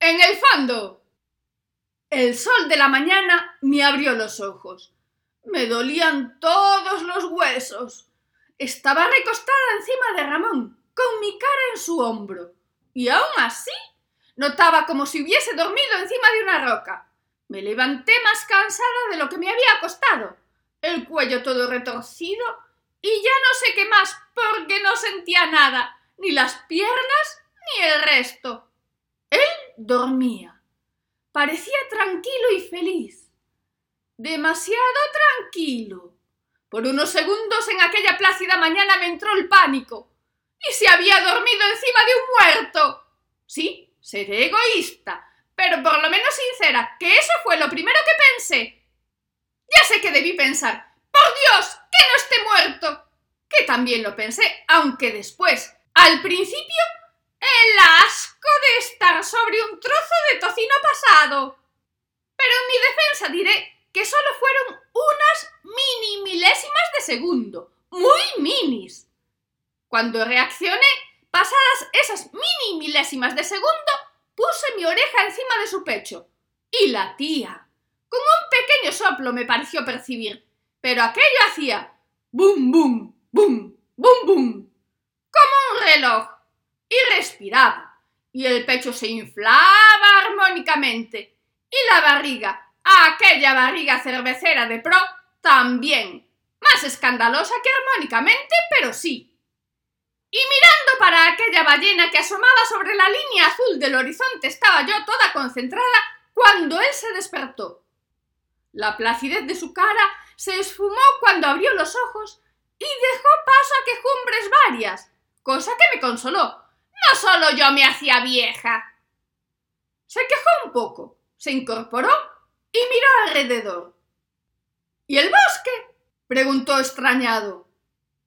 En el fondo. El sol de la mañana me abrió los ojos. Me dolían todos los huesos. Estaba recostada encima de Ramón, con mi cara en su hombro. Y aún así notaba como si hubiese dormido encima de una roca. Me levanté más cansada de lo que me había acostado, el cuello todo retorcido y ya no sé qué más porque no sentía nada, ni las piernas ni el resto. Él dormía. Parecía tranquilo y feliz. Demasiado tranquilo. Por unos segundos en aquella plácida mañana me entró el pánico. ¿Y se había dormido encima de un muerto? Sí, seré egoísta, pero por lo menos sincera, que eso fue lo primero que pensé. Ya sé que debí pensar, por Dios, que no esté muerto. Que también lo pensé, aunque después, al principio, el asco de estar sobre un trozo de tocino pasado. Pero en mi defensa diré que solo fueron unas mini milésimas de segundo, muy minis. Cuando reaccioné, pasadas esas mini milésimas de segundo, puse mi oreja encima de su pecho. Y la tía, con un pequeño soplo me pareció percibir, pero aquello hacía bum bum, bum, bum bum, como un reloj, y respiraba, y el pecho se inflaba armónicamente, y la barriga, aquella barriga cervecera de pro, también, más escandalosa que armónicamente, pero sí. Y mirando para aquella ballena que asomaba sobre la línea azul del horizonte estaba yo toda concentrada cuando él se despertó. La placidez de su cara se esfumó cuando abrió los ojos y dejó paso a quejumbres varias, cosa que me consoló. No solo yo me hacía vieja. Se quejó un poco, se incorporó y miró alrededor. ¿Y el bosque? preguntó extrañado.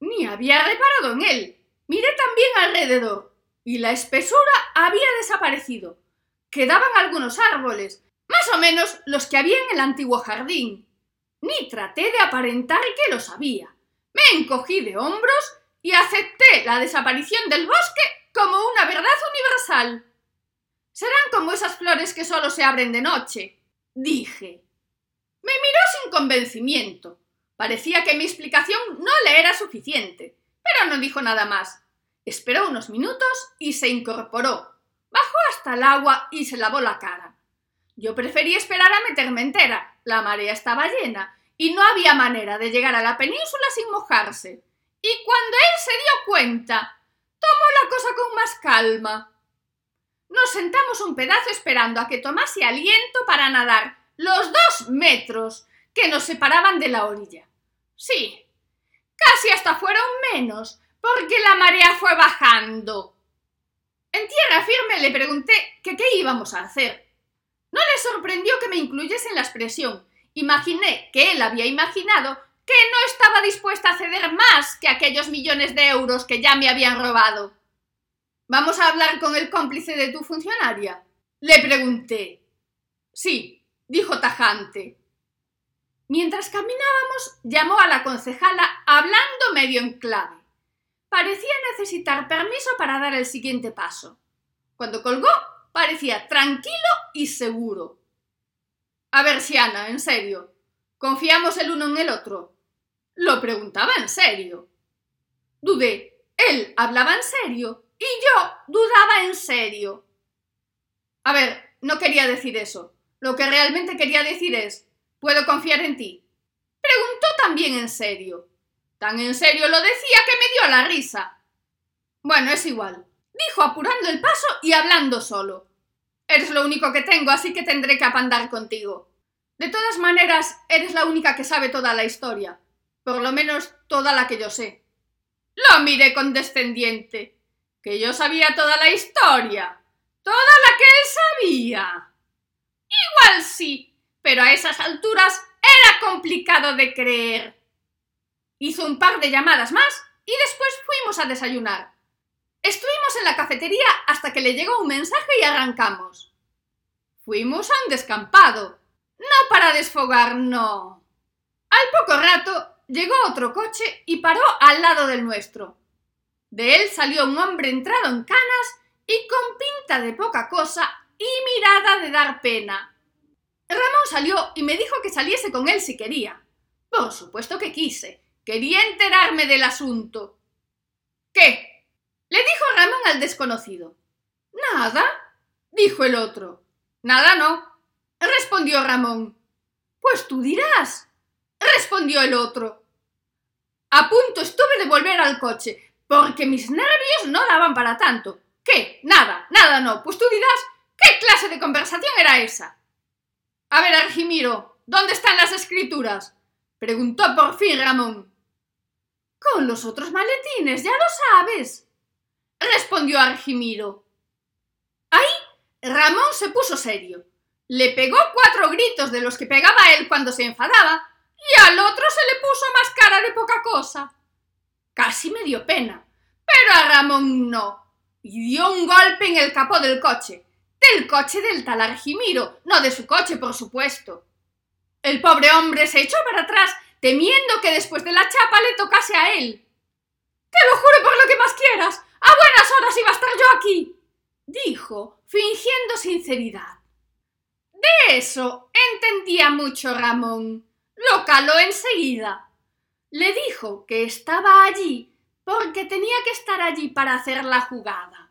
Ni había reparado en él. Miré también alrededor, y la espesura había desaparecido. Quedaban algunos árboles, más o menos los que había en el antiguo jardín. Ni traté de aparentar que lo sabía. Me encogí de hombros y acepté la desaparición del bosque como una verdad universal. Serán como esas flores que solo se abren de noche, dije. Me miró sin convencimiento. Parecía que mi explicación no le era suficiente, pero no dijo nada más. Esperó unos minutos y se incorporó. Bajó hasta el agua y se lavó la cara. Yo preferí esperar a meterme entera. La marea estaba llena y no había manera de llegar a la península sin mojarse. Y cuando él se dio cuenta, tomó la cosa con más calma. Nos sentamos un pedazo esperando a que tomase aliento para nadar los dos metros que nos separaban de la orilla. Sí, casi hasta fueron menos, porque la marea fue bajando. En tierra firme le pregunté que qué íbamos a hacer. No le sorprendió que me incluyese en la expresión. Imaginé que él había imaginado que no estaba dispuesta a ceder más que aquellos millones de euros que ya me habían robado. ¿Vamos a hablar con el cómplice de tu funcionaria? Le pregunté. Sí, dijo tajante. Mientras caminábamos, llamó a la concejala hablando medio en clave. Parecía necesitar permiso para dar el siguiente paso. Cuando colgó, parecía tranquilo y seguro. A ver, Siana, en serio. ¿Confiamos el uno en el otro? Lo preguntaba en serio. Dudé. Él hablaba en serio y yo dudaba en serio. A ver, no quería decir eso. Lo que realmente quería decir es, ¿puedo confiar en ti? Preguntó también en serio. Tan en serio lo decía que me dio la risa. Bueno, es igual, dijo apurando el paso y hablando solo. Eres lo único que tengo, así que tendré que apandar contigo. De todas maneras, eres la única que sabe toda la historia. Por lo menos toda la que yo sé. Lo miré condescendiente. Que yo sabía toda la historia. Toda la que él sabía. Igual sí, pero a esas alturas era complicado de creer. Hizo un par de llamadas más y después fuimos a desayunar. Estuvimos en la cafetería hasta que le llegó un mensaje y arrancamos. Fuimos a un descampado. No para desfogar, no. Al poco rato llegó otro coche y paró al lado del nuestro. De él salió un hombre entrado en canas y con pinta de poca cosa y mirada de dar pena. Ramón salió y me dijo que saliese con él si quería. Por supuesto que quise. Quería enterarme del asunto. ¿Qué? le dijo Ramón al desconocido. Nada, dijo el otro. Nada no, respondió Ramón. Pues tú dirás, respondió el otro. A punto estuve de volver al coche, porque mis nervios no daban para tanto. ¿Qué? Nada, nada no. Pues tú dirás, ¿qué clase de conversación era esa? A ver, Argimiro, ¿dónde están las escrituras? preguntó por fin Ramón. Con los otros maletines, ya lo sabes, respondió Argimiro. Ahí Ramón se puso serio. Le pegó cuatro gritos de los que pegaba él cuando se enfadaba y al otro se le puso más cara de poca cosa. Casi me dio pena, pero a Ramón no, y dio un golpe en el capó del coche, del coche del tal Argimiro, no de su coche, por supuesto. El pobre hombre se echó para atrás, temiendo que después de la chapa le tocase a él. Te lo juro por lo que más quieras. A buenas horas iba a estar yo aquí, dijo, fingiendo sinceridad. De eso entendía mucho Ramón. Lo caló enseguida. Le dijo que estaba allí porque tenía que estar allí para hacer la jugada.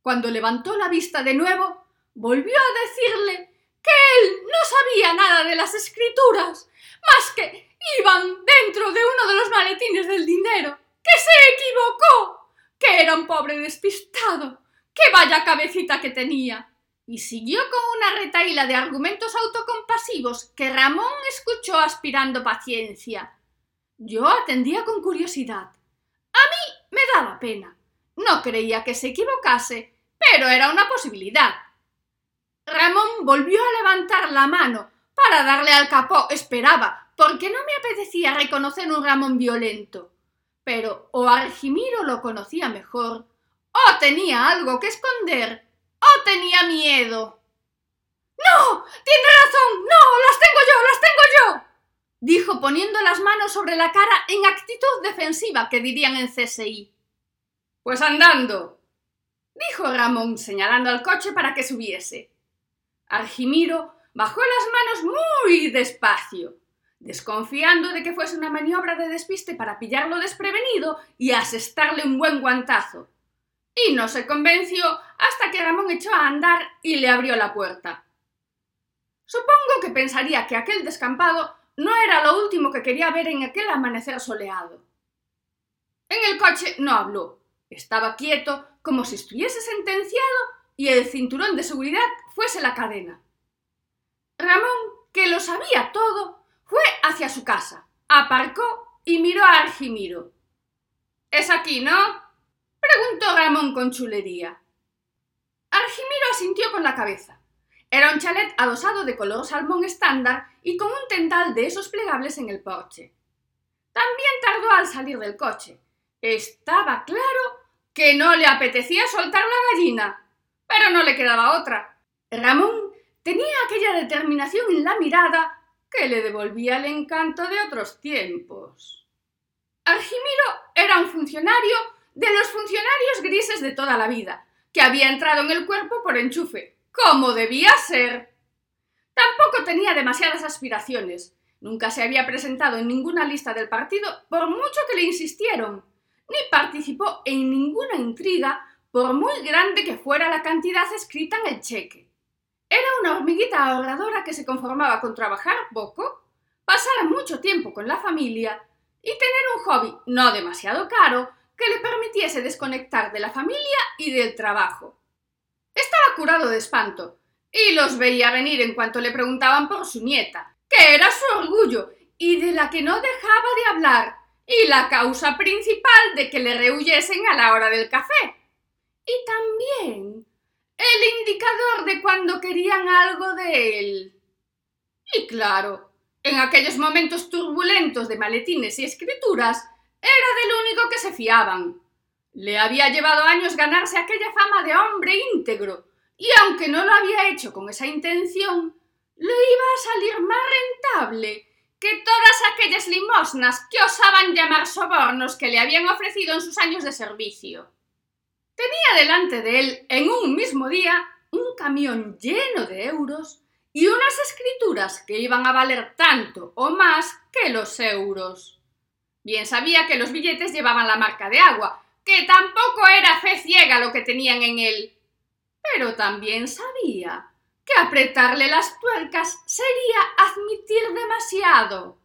Cuando levantó la vista de nuevo, volvió a decirle que él no sabía nada de las escrituras, más que iban dentro de uno de los maletines del dinero, que se equivocó, que era un pobre despistado, que vaya cabecita que tenía. Y siguió con una retaíla de argumentos autocompasivos que Ramón escuchó aspirando paciencia. Yo atendía con curiosidad. A mí me daba pena. No creía que se equivocase, pero era una posibilidad. Ramón volvió a levantar la mano para darle al capó. Esperaba, porque no me apetecía reconocer un Ramón violento. Pero o Argimiro lo conocía mejor, o tenía algo que esconder, o tenía miedo. No. Tiene razón. No. Las tengo yo. Las tengo yo. dijo poniendo las manos sobre la cara en actitud defensiva que dirían en CSI. Pues andando. dijo Ramón señalando al coche para que subiese. Argimiro bajó las manos muy despacio, desconfiando de que fuese una maniobra de despiste para pillarlo desprevenido y asestarle un buen guantazo. Y no se convenció hasta que Ramón echó a andar y le abrió la puerta. Supongo que pensaría que aquel descampado no era lo último que quería ver en aquel amanecer soleado. En el coche no habló. Estaba quieto, como si estuviese sentenciado y el cinturón de seguridad fuese la cadena. Ramón, que lo sabía todo, fue hacia su casa, aparcó y miró a Argimiro. Es aquí, ¿no? Preguntó Ramón con chulería. Argimiro asintió con la cabeza. Era un chalet adosado de color salmón estándar y con un tendal de esos plegables en el porche. También tardó al salir del coche. Estaba claro que no le apetecía soltar la gallina, pero no le quedaba otra. Ramón tenía aquella determinación en la mirada que le devolvía el encanto de otros tiempos. Argimiro era un funcionario de los funcionarios grises de toda la vida, que había entrado en el cuerpo por enchufe, como debía ser. Tampoco tenía demasiadas aspiraciones. Nunca se había presentado en ninguna lista del partido por mucho que le insistieron, ni participó en ninguna intriga por muy grande que fuera la cantidad escrita en el cheque. Era una hormiguita ahorradora que se conformaba con trabajar poco, pasar mucho tiempo con la familia y tener un hobby no demasiado caro que le permitiese desconectar de la familia y del trabajo. Estaba curado de espanto, y los veía venir en cuanto le preguntaban por su nieta, que era su orgullo y de la que no dejaba de hablar, y la causa principal de que le rehuyesen a la hora del café. Y también el indicador de cuando querían algo de él. Y claro, en aquellos momentos turbulentos de maletines y escrituras, era del único que se fiaban. Le había llevado años ganarse aquella fama de hombre íntegro, y aunque no lo había hecho con esa intención, le iba a salir más rentable que todas aquellas limosnas que osaban llamar sobornos que le habían ofrecido en sus años de servicio. Tenía delante de él, en un mismo día, un camión lleno de euros y unas escrituras que iban a valer tanto o más que los euros. Bien sabía que los billetes llevaban la marca de agua, que tampoco era fe ciega lo que tenían en él. Pero también sabía que apretarle las tuercas sería admitir demasiado.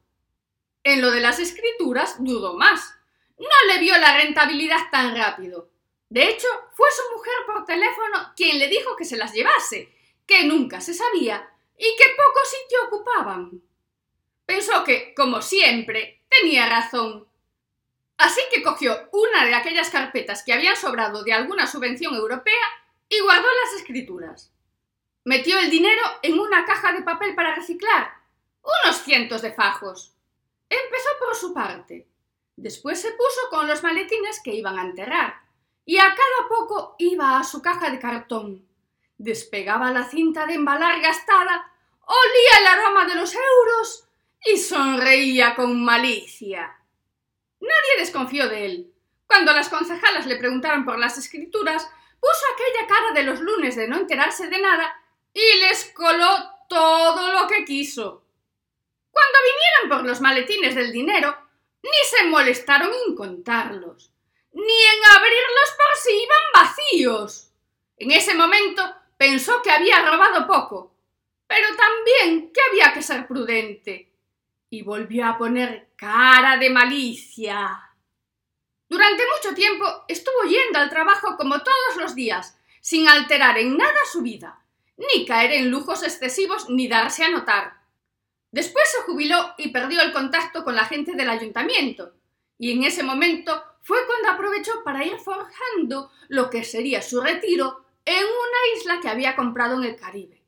En lo de las escrituras dudó más. No le vio la rentabilidad tan rápido. De hecho, fue su mujer por teléfono quien le dijo que se las llevase, que nunca se sabía y que poco sitio ocupaban. Pensó que, como siempre, tenía razón. Así que cogió una de aquellas carpetas que habían sobrado de alguna subvención europea y guardó las escrituras. Metió el dinero en una caja de papel para reciclar, unos cientos de fajos. Empezó por su parte. Después se puso con los maletines que iban a enterrar, y a cada poco iba a su caja de cartón. Despegaba la cinta de embalar gastada, olía el aroma de los euros y sonreía con malicia. Nadie desconfió de él. Cuando las concejalas le preguntaron por las escrituras, puso aquella cara de los lunes de no enterarse de nada y les coló todo lo que quiso. Cuando vinieron por los maletines del dinero, ni se molestaron en contarlos, ni en abrirlos por si iban vacíos. En ese momento pensó que había robado poco, pero también que había que ser prudente, y volvió a poner cara de malicia. Durante mucho tiempo estuvo yendo al trabajo como todos los días, sin alterar en nada su vida ni caer en lujos excesivos ni darse a notar. Después se jubiló y perdió el contacto con la gente del ayuntamiento, y en ese momento fue cuando aprovechó para ir forjando lo que sería su retiro en una isla que había comprado en el Caribe.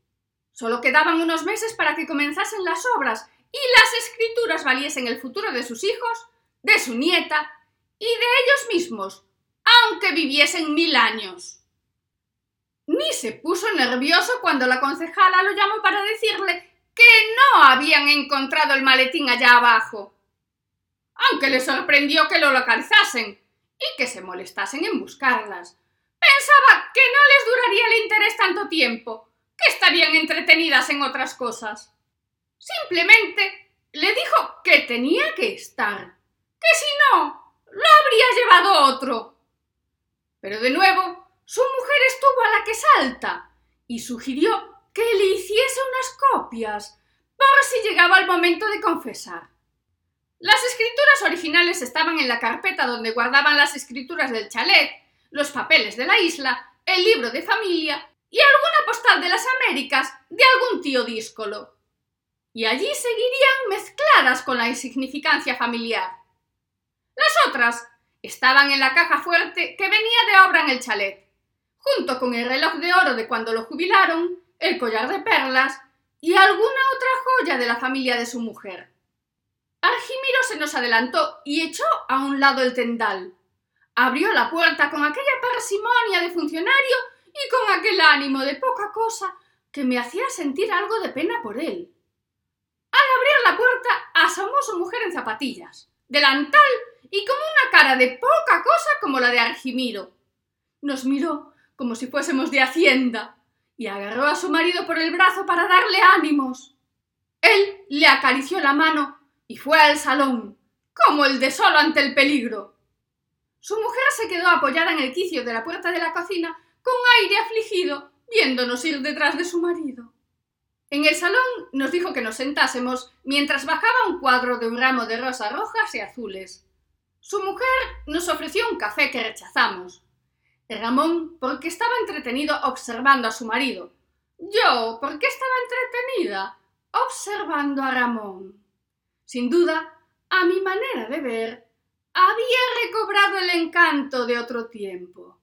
Solo quedaban unos meses para que comenzasen las obras y las escrituras valiesen el futuro de sus hijos, de su nieta y de ellos mismos, aunque viviesen mil años. Ni se puso nervioso cuando la concejala lo llamó para decirle que no habían encontrado el maletín allá abajo. Aunque le sorprendió que lo localizasen y que se molestasen en buscarlas. Pensaba que no les duraría el interés tanto tiempo, que estarían entretenidas en otras cosas. Simplemente le dijo que tenía que estar, que si no, lo habría llevado otro. Pero de nuevo su mujer estuvo a la que salta y sugirió que le hiciese unas copias por si llegaba el momento de confesar. Las escrituras originales estaban en la carpeta donde guardaban las escrituras del chalet, los papeles de la isla, el libro de familia y alguna postal de las Américas de algún tío díscolo. Y allí seguirían mezcladas con la insignificancia familiar. Las otras estaban en la caja fuerte que venía de obra en el chalet junto con el reloj de oro de cuando lo jubilaron, el collar de perlas y alguna otra joya de la familia de su mujer. Argimiro se nos adelantó y echó a un lado el tendal. Abrió la puerta con aquella parsimonia de funcionario y con aquel ánimo de poca cosa que me hacía sentir algo de pena por él. Al abrir la puerta asomó su mujer en zapatillas, delantal y con una cara de poca cosa como la de Argimiro. Nos miró como si fuésemos de Hacienda, y agarró a su marido por el brazo para darle ánimos. Él le acarició la mano y fue al salón, como el de solo ante el peligro. Su mujer se quedó apoyada en el quicio de la puerta de la cocina con aire afligido, viéndonos ir detrás de su marido. En el salón nos dijo que nos sentásemos mientras bajaba un cuadro de un ramo de rosas rojas y azules. Su mujer nos ofreció un café que rechazamos. Ramón porque estaba entretenido observando a su marido. Yo porque estaba entretenida observando a Ramón. Sin duda, a mi manera de ver, había recobrado el encanto de otro tiempo.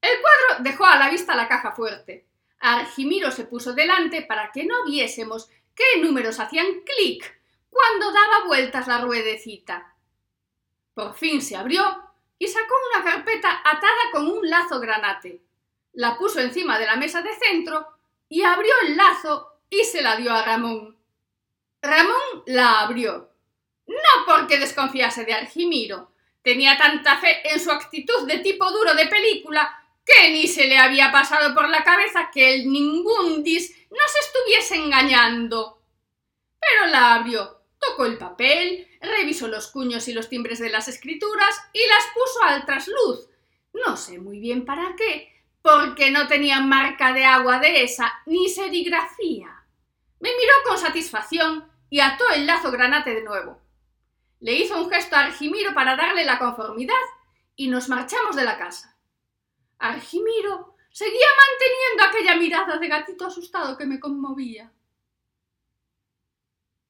El cuadro dejó a la vista la caja fuerte. Argimiro se puso delante para que no viésemos qué números hacían clic cuando daba vueltas la ruedecita. Por fin se abrió y sacó una carpeta atada con un lazo granate. La puso encima de la mesa de centro y abrió el lazo y se la dio a Ramón. Ramón la abrió. No porque desconfiase de Argimiro. Tenía tanta fe en su actitud de tipo duro de película que ni se le había pasado por la cabeza que el ningundis nos estuviese engañando. Pero la abrió, tocó el papel, revisó los cuños y los timbres de las escrituras y las puso al trasluz. No sé muy bien para qué, porque no tenía marca de agua de esa ni serigrafía. Me miró con satisfacción y ató el lazo granate de nuevo. Le hizo un gesto a Argimiro para darle la conformidad y nos marchamos de la casa. Argimiro seguía manteniendo aquella mirada de gatito asustado que me conmovía.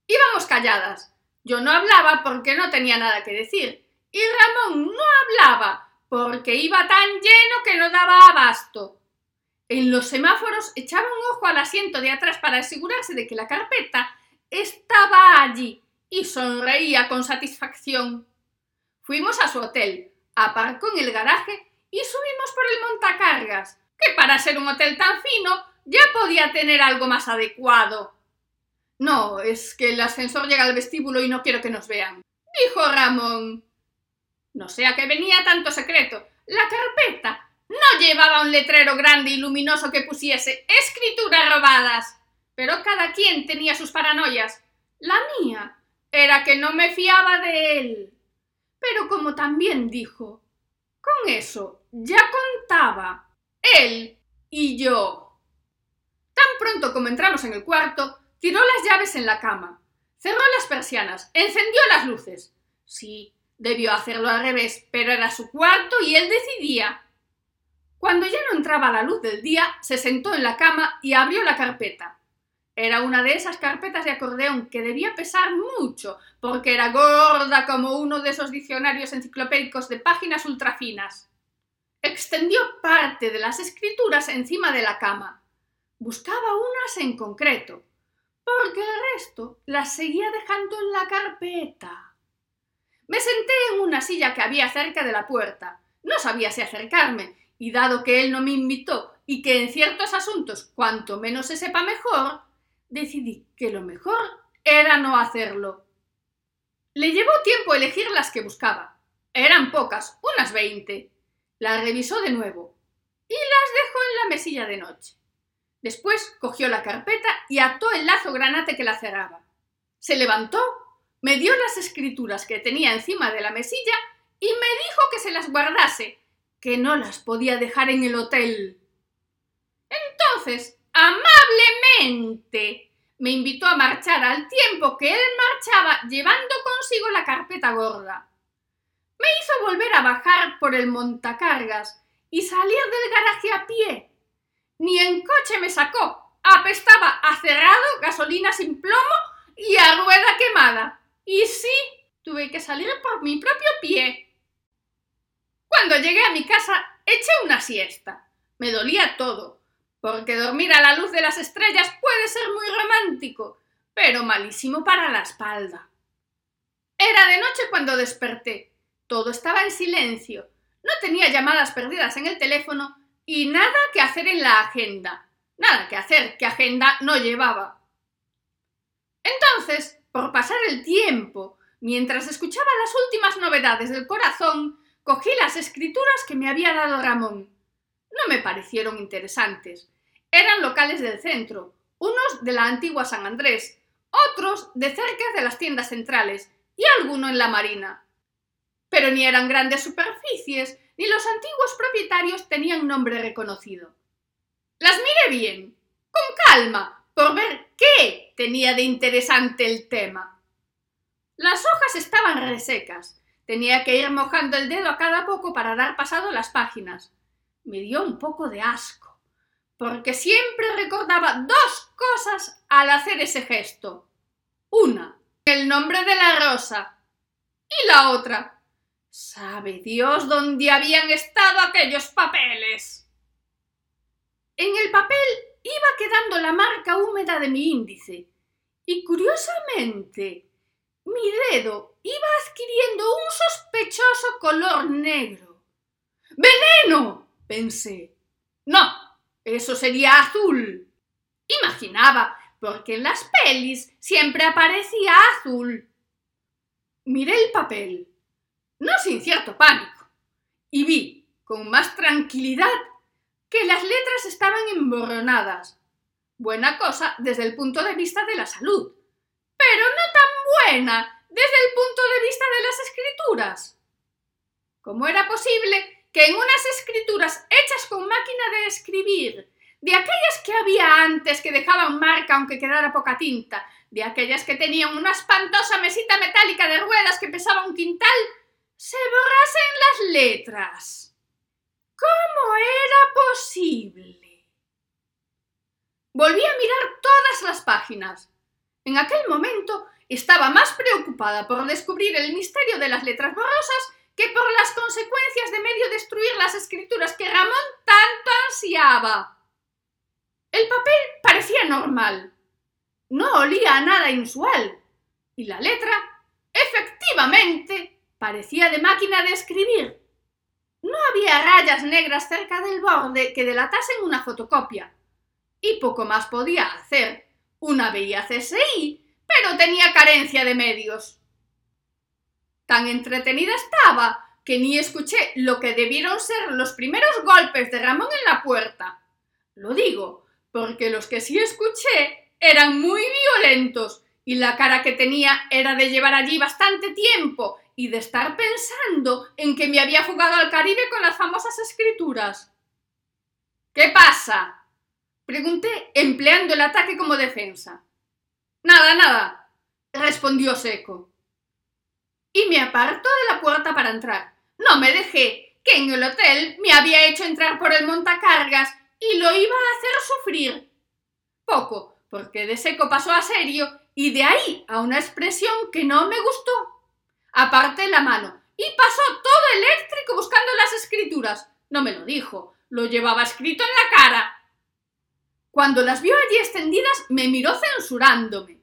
Íbamos calladas. Yo no hablaba porque no tenía nada que decir. Y Ramón no hablaba porque iba tan lleno que no daba abasto. En los semáforos echaba un ojo al asiento de atrás para asegurarse de que la carpeta estaba allí y sonreía con satisfacción. Fuimos a su hotel, aparcó en el garaje y subimos por el montacargas, que para ser un hotel tan fino ya podía tener algo más adecuado. No, es que el ascensor llega al vestíbulo y no quiero que nos vean, dijo Ramón. No sé a qué venía tanto secreto. La carpeta no llevaba un letrero grande y luminoso que pusiese escrituras robadas. Pero cada quien tenía sus paranoias. La mía era que no me fiaba de él. Pero como también dijo, eso ya contaba él y yo. Tan pronto como entramos en el cuarto, tiró las llaves en la cama, cerró las persianas, encendió las luces. Sí, debió hacerlo al revés, pero era su cuarto y él decidía. Cuando ya no entraba la luz del día, se sentó en la cama y abrió la carpeta. Era una de esas carpetas de acordeón que debía pesar mucho, porque era gorda como uno de esos diccionarios enciclopédicos de páginas ultrafinas. Extendió parte de las escrituras encima de la cama. Buscaba unas en concreto, porque el resto las seguía dejando en la carpeta. Me senté en una silla que había cerca de la puerta. No sabía si acercarme, y dado que él no me invitó y que en ciertos asuntos cuanto menos se sepa mejor, decidí que lo mejor era no hacerlo. Le llevó tiempo elegir las que buscaba. Eran pocas, unas veinte. Las revisó de nuevo y las dejó en la mesilla de noche. Después cogió la carpeta y ató el lazo granate que la cerraba. Se levantó, me dio las escrituras que tenía encima de la mesilla y me dijo que se las guardase, que no las podía dejar en el hotel. Entonces amablemente me invitó a marchar al tiempo que él marchaba llevando consigo la carpeta gorda. Me hizo volver a bajar por el montacargas y salir del garaje a pie. Ni en coche me sacó. Apestaba a cerrado, gasolina sin plomo y a rueda quemada. Y sí, tuve que salir por mi propio pie. Cuando llegué a mi casa, eché una siesta. Me dolía todo porque dormir a la luz de las estrellas puede ser muy romántico, pero malísimo para la espalda. Era de noche cuando desperté. Todo estaba en silencio. No tenía llamadas perdidas en el teléfono y nada que hacer en la agenda. Nada que hacer, que agenda no llevaba. Entonces, por pasar el tiempo, mientras escuchaba las últimas novedades del corazón, cogí las escrituras que me había dado Ramón no me parecieron interesantes. Eran locales del centro, unos de la antigua San Andrés, otros de cerca de las tiendas centrales y alguno en la Marina. Pero ni eran grandes superficies, ni los antiguos propietarios tenían nombre reconocido. Las miré bien, con calma, por ver qué tenía de interesante el tema. Las hojas estaban resecas. Tenía que ir mojando el dedo a cada poco para dar pasado las páginas me dio un poco de asco, porque siempre recordaba dos cosas al hacer ese gesto. Una, el nombre de la rosa. Y la otra, sabe Dios dónde habían estado aquellos papeles. En el papel iba quedando la marca húmeda de mi índice, y curiosamente mi dedo iba adquiriendo un sospechoso color negro. ¡Veneno! Pensé. No, eso sería azul. Imaginaba, porque en las pelis siempre aparecía azul. Miré el papel, no sin cierto pánico, y vi, con más tranquilidad, que las letras estaban emborronadas. Buena cosa desde el punto de vista de la salud, pero no tan buena desde el punto de vista de las escrituras. ¿Cómo era posible que en unas escrituras hechas con máquina de escribir, de aquellas que había antes que dejaban marca aunque quedara poca tinta, de aquellas que tenían una espantosa mesita metálica de ruedas que pesaba un quintal, se borrasen las letras. ¿Cómo era posible? Volví a mirar todas las páginas. En aquel momento estaba más preocupada por descubrir el misterio de las letras borrosas que por las consecuencias de medio destruir las escrituras que Ramón tanto ansiaba. El papel parecía normal. No olía a nada inusual. Y la letra, efectivamente, Parecía de máquina de escribir. No había rayas negras cerca del borde que delatasen una fotocopia. Y poco más podía hacer. Una veía CSI, pero tenía carencia de medios. Tan entretenida estaba que ni escuché lo que debieron ser los primeros golpes de Ramón en la puerta. Lo digo, porque los que sí escuché eran muy violentos y la cara que tenía era de llevar allí bastante tiempo y de estar pensando en que me había fugado al Caribe con las famosas escrituras. ¿Qué pasa? Pregunté, empleando el ataque como defensa. Nada, nada, respondió seco. Y me apartó de la puerta para entrar. No me dejé, que en el hotel me había hecho entrar por el montacargas y lo iba a hacer sufrir. Poco, porque de seco pasó a serio y de ahí a una expresión que no me gustó. Aparté la mano y pasó todo eléctrico buscando las escrituras. No me lo dijo, lo llevaba escrito en la cara. Cuando las vio allí extendidas, me miró censurándome.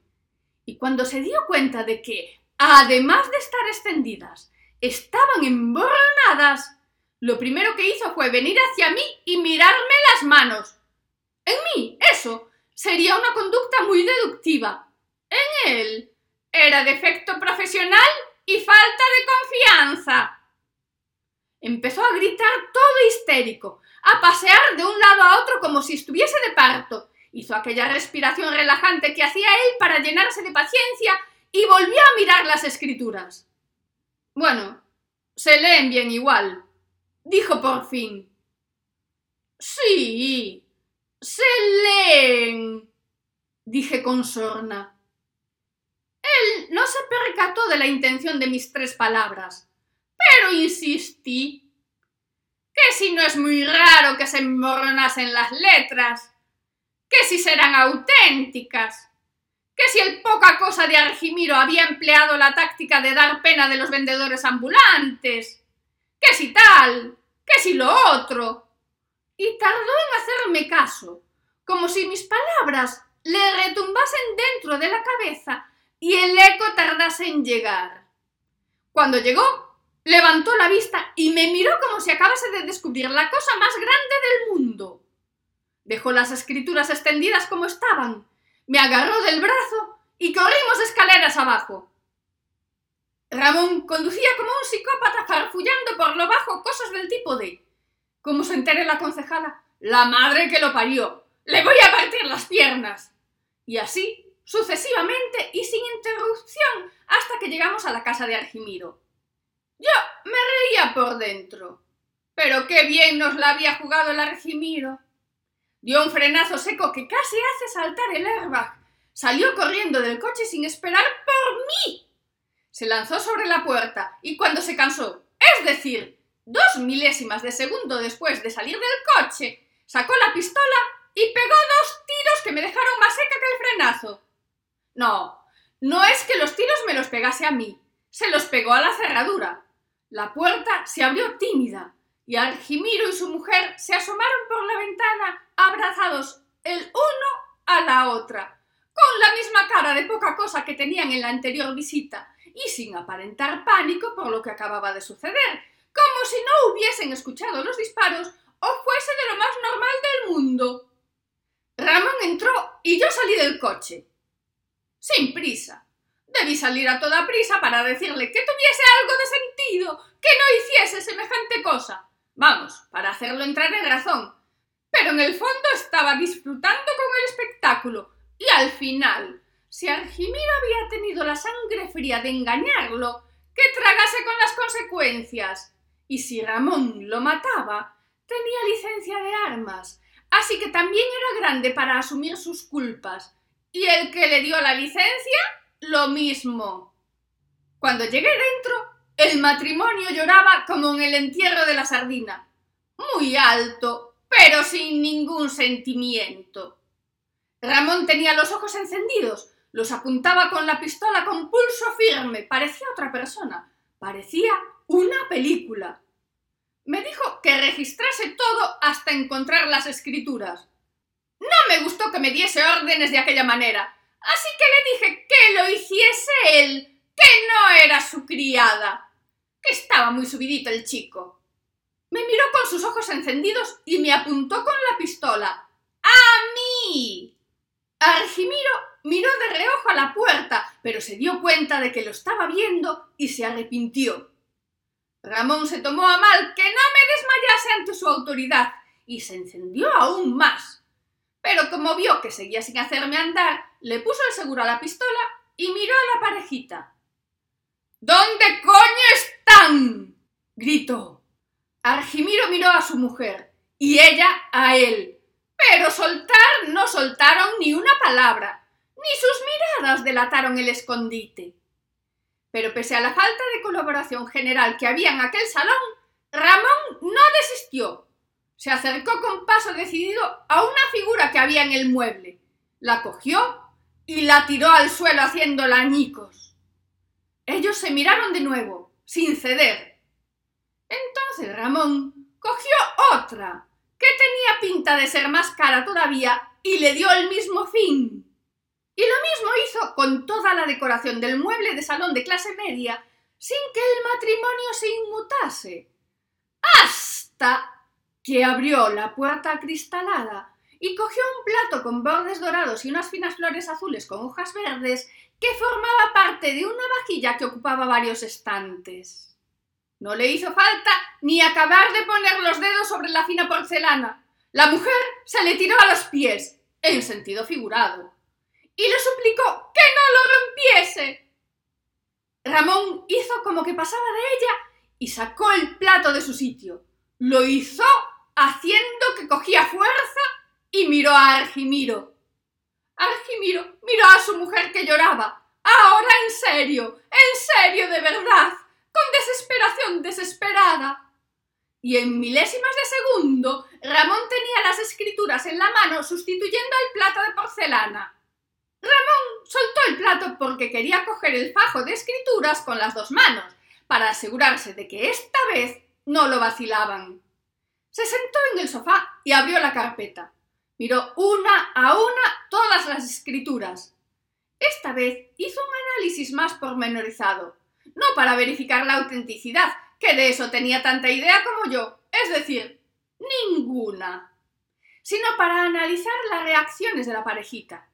Y cuando se dio cuenta de que, además de estar extendidas, estaban emborronadas, lo primero que hizo fue venir hacia mí y mirarme las manos. En mí, eso, sería una conducta muy deductiva. En él, ¿era defecto profesional y falta de confianza. Empezó a gritar todo histérico, a pasear de un lado a otro como si estuviese de parto. Hizo aquella respiración relajante que hacía él para llenarse de paciencia y volvió a mirar las escrituras. Bueno, se leen bien igual, dijo por fin. Sí, se leen, dije con sorna. Él no se percató de la intención de mis tres palabras, pero insistí. Que si no es muy raro que se emborronasen las letras, que si serán auténticas, que si el poca cosa de Argimiro había empleado la táctica de dar pena de los vendedores ambulantes, que si tal, que si lo otro. Y tardó en hacerme caso, como si mis palabras le retumbasen dentro de la cabeza y el eco tardase en llegar. Cuando llegó, levantó la vista y me miró como si acabase de descubrir la cosa más grande del mundo. Dejó las escrituras extendidas como estaban, me agarró del brazo y corrimos escaleras abajo. Ramón conducía como un psicópata farfullando por lo bajo cosas del tipo de como se entere la concejala, la madre que lo parió, le voy a partir las piernas. Y así sucesivamente y sin interrupción hasta que llegamos a la casa de Argimiro. Yo me reía por dentro. Pero qué bien nos la había jugado el Argimiro. Dio un frenazo seco que casi hace saltar el airbag. Salió corriendo del coche sin esperar por mí. Se lanzó sobre la puerta y cuando se cansó, es decir, dos milésimas de segundo después de salir del coche, sacó la pistola y pegó dos tiros que me dejaron más seca que el frenazo. No, no es que los tiros me los pegase a mí, se los pegó a la cerradura. La puerta se abrió tímida y Argimiro y su mujer se asomaron por la ventana abrazados el uno a la otra, con la misma cara de poca cosa que tenían en la anterior visita y sin aparentar pánico por lo que acababa de suceder, como si no hubiesen escuchado los disparos o fuese de lo más normal del mundo. Ramón entró y yo salí del coche sin prisa. Debí salir a toda prisa para decirle que tuviese algo de sentido, que no hiciese semejante cosa. Vamos, para hacerlo entrar en razón. pero en el fondo estaba disfrutando con el espectáculo. Y al final, si Argimiro había tenido la sangre fría de engañarlo, que tragase con las consecuencias. Y si Ramón lo mataba, tenía licencia de armas, así que también era grande para asumir sus culpas. Y el que le dio la licencia, lo mismo. Cuando llegué dentro, el matrimonio lloraba como en el entierro de la sardina, muy alto, pero sin ningún sentimiento. Ramón tenía los ojos encendidos, los apuntaba con la pistola con pulso firme, parecía otra persona, parecía una película. Me dijo que registrase todo hasta encontrar las escrituras. No me gustó que me diese órdenes de aquella manera, así que le dije que lo hiciese él, que no era su criada, estaba muy subidito el chico. Me miró con sus ojos encendidos y me apuntó con la pistola. ¡A mí! Argimiro miró de reojo a la puerta, pero se dio cuenta de que lo estaba viendo y se arrepintió. Ramón se tomó a mal que no me desmayase ante su autoridad y se encendió aún más. Pero como vio que seguía sin hacerme andar, le puso el seguro a la pistola y miró a la parejita. ¿Dónde coño están? gritó. Argimiro miró a su mujer y ella a él, pero soltar no soltaron ni una palabra, ni sus miradas delataron el escondite. Pero pese a la falta de colaboración general que había en aquel salón, Ramón no desistió. Se acercó con paso decidido a una figura que había en el mueble, la cogió y la tiró al suelo haciéndola añicos. Ellos se miraron de nuevo, sin ceder. Entonces Ramón cogió otra, que tenía pinta de ser más cara todavía, y le dio el mismo fin. Y lo mismo hizo con toda la decoración del mueble de salón de clase media, sin que el matrimonio se inmutase. Hasta que abrió la puerta acristalada y cogió un plato con bordes dorados y unas finas flores azules con hojas verdes que formaba parte de una vajilla que ocupaba varios estantes. No le hizo falta ni acabar de poner los dedos sobre la fina porcelana. La mujer se le tiró a los pies, en sentido figurado y le suplicó que no lo rompiese. Ramón hizo como que pasaba de ella y sacó el plato de su sitio. Lo hizo haciendo que cogía fuerza y miró a Argimiro. Argimiro miró a su mujer que lloraba. Ahora en serio, en serio de verdad, con desesperación desesperada. Y en milésimas de segundo, Ramón tenía las escrituras en la mano sustituyendo el plato de porcelana. Ramón soltó el plato porque quería coger el fajo de escrituras con las dos manos, para asegurarse de que esta vez no lo vacilaban. Se sentó en el sofá y abrió la carpeta. Miró una a una todas las escrituras. Esta vez hizo un análisis más pormenorizado, no para verificar la autenticidad, que de eso tenía tanta idea como yo, es decir, ninguna, sino para analizar las reacciones de la parejita.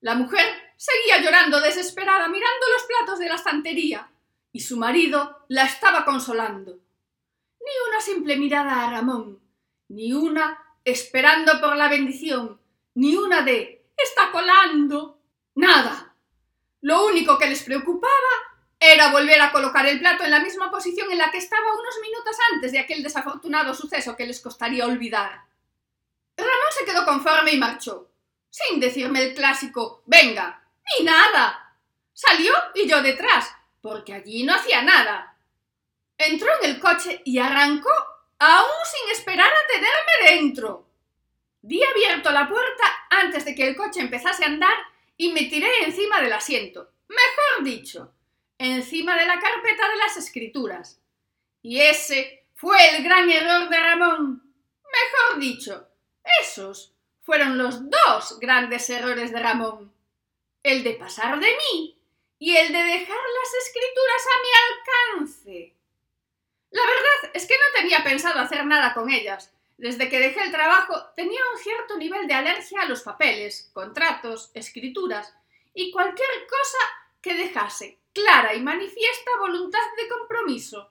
La mujer seguía llorando desesperada mirando los platos de la estantería y su marido la estaba consolando. Ni una simple mirada a Ramón, ni una esperando por la bendición, ni una de está colando. Nada. Lo único que les preocupaba era volver a colocar el plato en la misma posición en la que estaba unos minutos antes de aquel desafortunado suceso que les costaría olvidar. Ramón se quedó conforme y marchó sin decirme el clásico venga, ni nada. Salió y yo detrás, porque allí no hacía nada. Entró en el coche y arrancó aún sin esperar a tenerme dentro. Di abierto la puerta antes de que el coche empezase a andar y me tiré encima del asiento, mejor dicho, encima de la carpeta de las escrituras. Y ese fue el gran error de Ramón. Mejor dicho, esos fueron los dos grandes errores de Ramón. El de pasar de mí y el de dejar las escrituras a mi alcance. La verdad es que no tenía pensado hacer nada con ellas. Desde que dejé el trabajo tenía un cierto nivel de alergia a los papeles, contratos, escrituras y cualquier cosa que dejase clara y manifiesta voluntad de compromiso.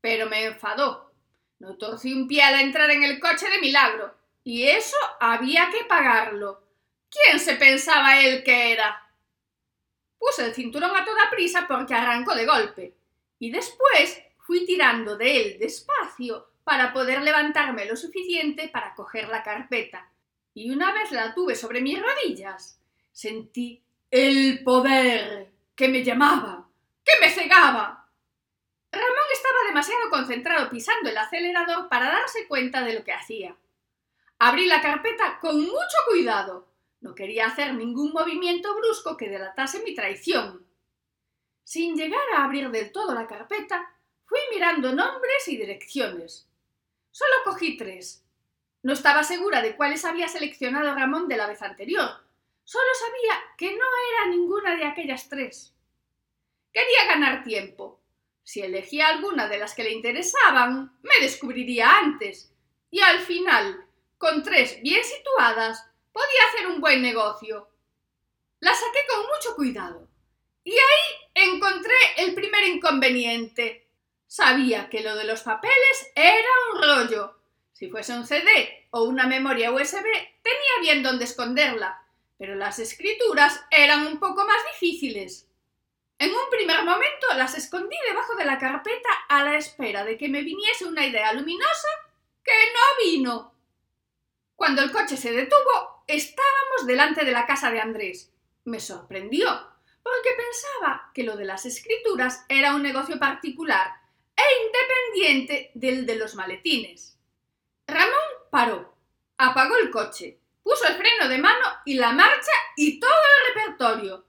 Pero me enfadó. No torcí un pie al entrar en el coche de milagro Y eso había que pagarlo. ¿Quién se pensaba él que era? Puse el cinturón a toda prisa porque arrancó de golpe, y después fui tirando de él despacio para poder levantarme lo suficiente para coger la carpeta. Y una vez la tuve sobre mis rodillas, sentí el poder que me llamaba, que me cegaba. Ramón estaba demasiado concentrado pisando el acelerador para darse cuenta de lo que hacía. Abrí la carpeta con mucho cuidado. No quería hacer ningún movimiento brusco que delatase mi traición. Sin llegar a abrir del todo la carpeta, fui mirando nombres y direcciones. Solo cogí tres. No estaba segura de cuáles había seleccionado Ramón de la vez anterior. Solo sabía que no era ninguna de aquellas tres. Quería ganar tiempo. Si elegía alguna de las que le interesaban, me descubriría antes. Y al final, con tres bien situadas, podía hacer un buen negocio. La saqué con mucho cuidado. Y ahí encontré el primer inconveniente. Sabía que lo de los papeles era un rollo. Si fuese un CD o una memoria USB, tenía bien dónde esconderla, pero las escrituras eran un poco más difíciles. En un primer momento las escondí debajo de la carpeta a la espera de que me viniese una idea luminosa que no vino. Cuando el coche se detuvo, estábamos delante de la casa de Andrés. Me sorprendió, porque pensaba que lo de las escrituras era un negocio particular e independiente del de los maletines. Ramón paró, apagó el coche, puso el freno de mano y la marcha y todo el repertorio.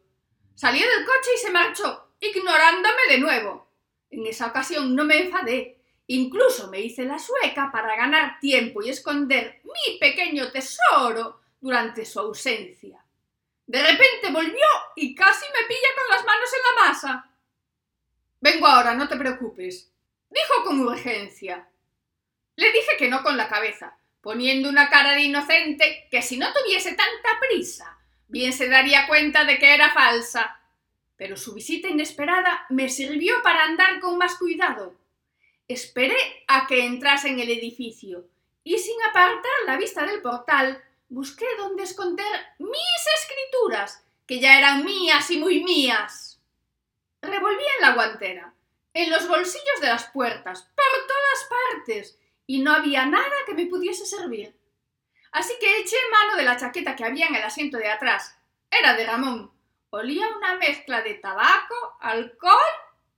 Salió del coche y se marchó, ignorándome de nuevo. En esa ocasión no me enfadé, incluso me hice la sueca para ganar tiempo y esconder mi pequeño tesoro durante su ausencia. De repente volvió y casi me pilla con las manos en la masa. Vengo ahora, no te preocupes, dijo con urgencia. Le dije que no con la cabeza, poniendo una cara de inocente que si no tuviese tanta prisa, bien se daría cuenta de que era falsa. Pero su visita inesperada me sirvió para andar con más cuidado. Esperé a que entrase en el edificio y sin apartar la vista del portal, busqué dónde esconder mis escrituras, que ya eran mías y muy mías. Revolví en la guantera en los bolsillos de las puertas, por todas partes, y no había nada que me pudiese servir. Así que eché mano de la chaqueta que había en el asiento de atrás. Era de Ramón. Olía una mezcla de tabaco, alcohol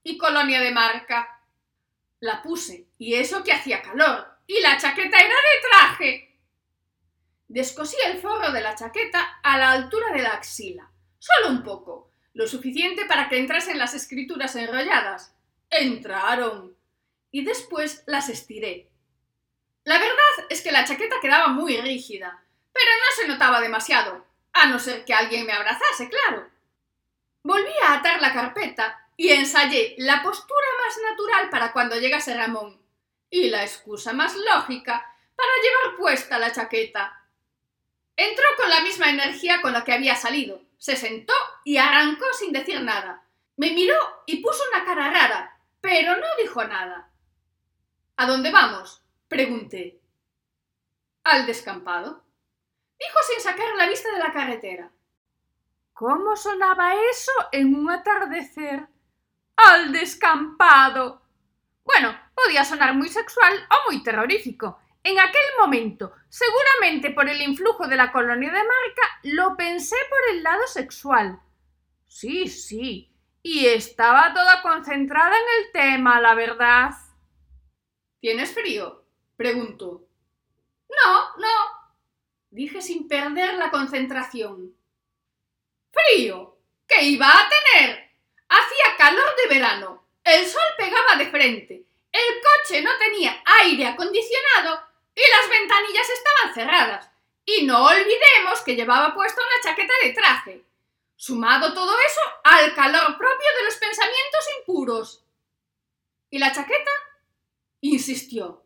y colonia de marca. La puse, y eso que hacía calor, y la chaqueta era de traje. Descosí el forro de la chaqueta a la altura de la axila, solo un poco, lo suficiente para que entrasen las escrituras enrolladas, entraron y después las estiré. La verdad es que la chaqueta quedaba muy rígida, pero no se notaba demasiado, a no ser que alguien me abrazase, claro. Volví a atar la carpeta y ensayé la postura más natural para cuando llegase Ramón y la excusa más lógica para llevar puesta la chaqueta. Entró con la misma energía con la que había salido, se sentó y arrancó sin decir nada. Me miró y puso una cara rara, pero no dijo nada. ¿A dónde vamos? pregunté. Al descampado. Dijo sin sacar la vista de la carretera. ¿Cómo sonaba eso en un atardecer? Al descampado. Bueno, podía sonar muy sexual o muy terrorífico. En aquel momento, seguramente por el influjo de la colonia de marca, lo pensé por el lado sexual. Sí, sí, y estaba toda concentrada en el tema, la verdad. ¿Tienes frío? preguntó. No, no, dije sin perder la concentración. ¿Frío? ¿Qué iba a tener? Hacía calor de verano, el sol pegaba de frente, el coche no tenía aire acondicionado y las ventanillas estaban cerradas. Y no olvidemos que llevaba puesta una chaqueta de traje. Sumado todo eso al calor propio de los pensamientos impuros. ¿Y la chaqueta? insistió.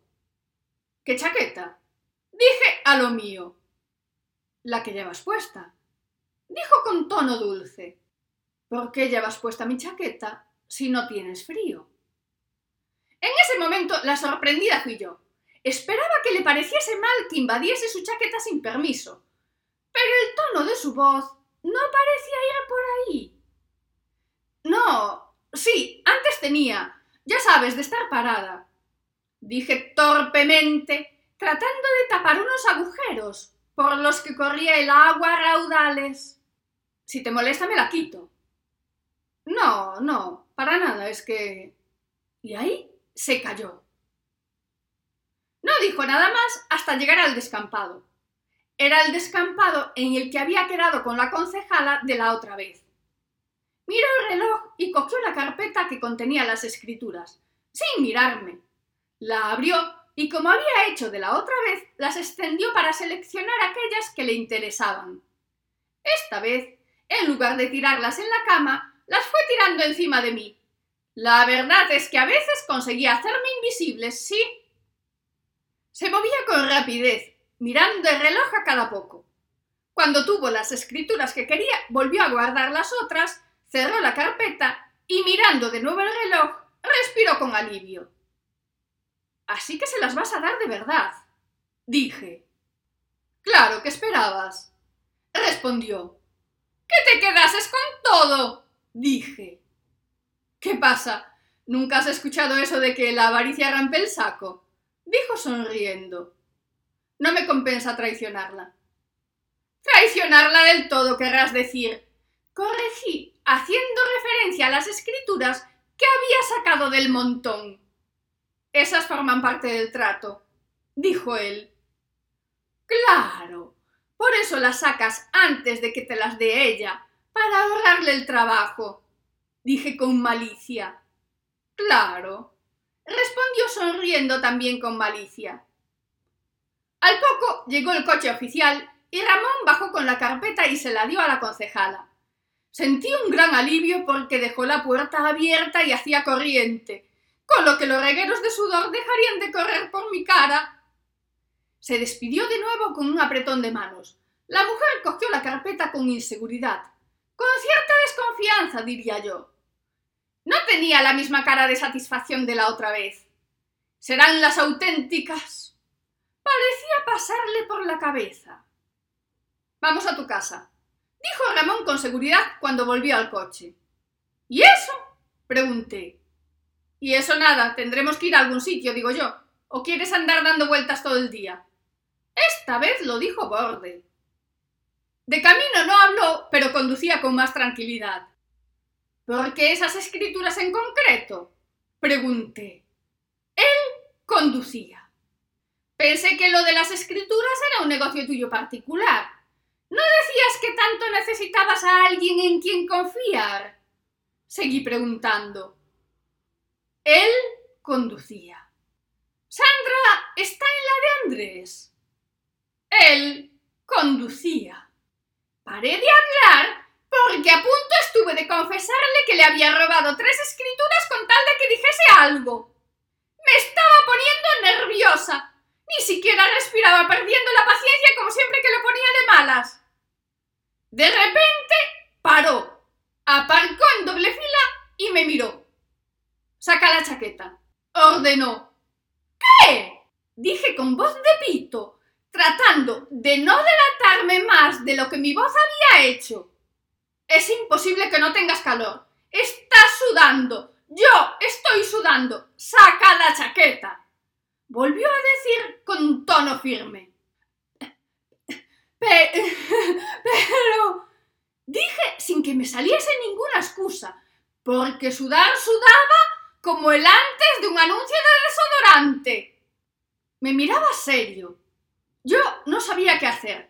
¿Qué chaqueta? Dije a lo mío. La que llevas puesta. Dijo con tono dulce. ¿Por qué llevas puesta mi chaqueta si no tienes frío? En ese momento la sorprendida fui yo. Esperaba que le pareciese mal que invadiese su chaqueta sin permiso, pero el tono de su voz no parecía ir por ahí. No, sí, antes tenía, ya sabes, de estar parada. Dije torpemente, tratando de tapar unos agujeros por los que corría el agua raudales. Si te molesta me la quito. No, no, para nada, es que... Y ahí se cayó. No dijo nada más hasta llegar al descampado. Era el descampado en el que había quedado con la concejala de la otra vez. Miró el reloj y cogió la carpeta que contenía las escrituras, sin mirarme. La abrió y, como había hecho de la otra vez, las extendió para seleccionar aquellas que le interesaban. Esta vez, en lugar de tirarlas en la cama, las fue tirando encima de mí. La verdad es que a veces conseguía hacerme invisible, sí, se movía con rapidez, mirando el reloj a cada poco. Cuando tuvo las escrituras que quería, volvió a guardar las otras, cerró la carpeta y mirando de nuevo el reloj, respiró con alivio. Así que se las vas a dar de verdad, dije. Claro, que esperabas? respondió. Que te quedases con todo, dije. ¿Qué pasa? ¿Nunca has escuchado eso de que la avaricia rampe el saco? dijo sonriendo. No me compensa traicionarla. Traicionarla del todo, querrás decir. Corregí, haciendo referencia a las escrituras que había sacado del montón. Esas forman parte del trato, dijo él. Claro, por eso las sacas antes de que te las dé ella, para ahorrarle el trabajo, dije con malicia. Claro, respondió sonriendo también con malicia. Al poco llegó el coche oficial y Ramón bajó con la carpeta y se la dio a la concejala. Sentí un gran alivio porque dejó la puerta abierta y hacía corriente, con lo que los regueros de sudor dejarían de correr por mi cara. Se despidió de nuevo con un apretón de manos. La mujer cogió la carpeta con inseguridad, con cierta desconfianza, diría yo. No tenía la misma cara de satisfacción de la otra vez. Serán las auténticas. Parecía pasarle por la cabeza. Vamos a tu casa, dijo Ramón con seguridad cuando volvió al coche. ¿Y eso? pregunté. Y eso nada, tendremos que ir a algún sitio, digo yo. ¿O quieres andar dando vueltas todo el día? Esta vez lo dijo Borde. De camino no habló, pero conducía con más tranquilidad. ¿Por qué esas escrituras en concreto? Pregunté. Él conducía. Pensé que lo de las escrituras era un negocio tuyo particular. ¿No decías que tanto necesitabas a alguien en quien confiar? Seguí preguntando. Él conducía. Sandra está en la de Andrés. Él conducía. Paré de hablar porque a punto estuve de confesarle que le había robado tres escrituras con tal de que dijese algo. Me estaba poniendo nerviosa. Ni siquiera respiraba, perdiendo la paciencia como siempre que lo ponía de malas. De repente paró, aparcó en doble fila y me miró. Saca la chaqueta. Ordenó. ¿Qué? Dije con voz de pito, tratando de no delatarme más de lo que mi voz había hecho. Es imposible que no tengas calor. Estás sudando. Yo estoy sudando. Saca la chaqueta. Volvió a decir con tono firme. Pero... Dije sin que me saliese ninguna excusa, porque sudar sudaba como el antes de un anuncio de desodorante. Me miraba serio. Yo no sabía qué hacer.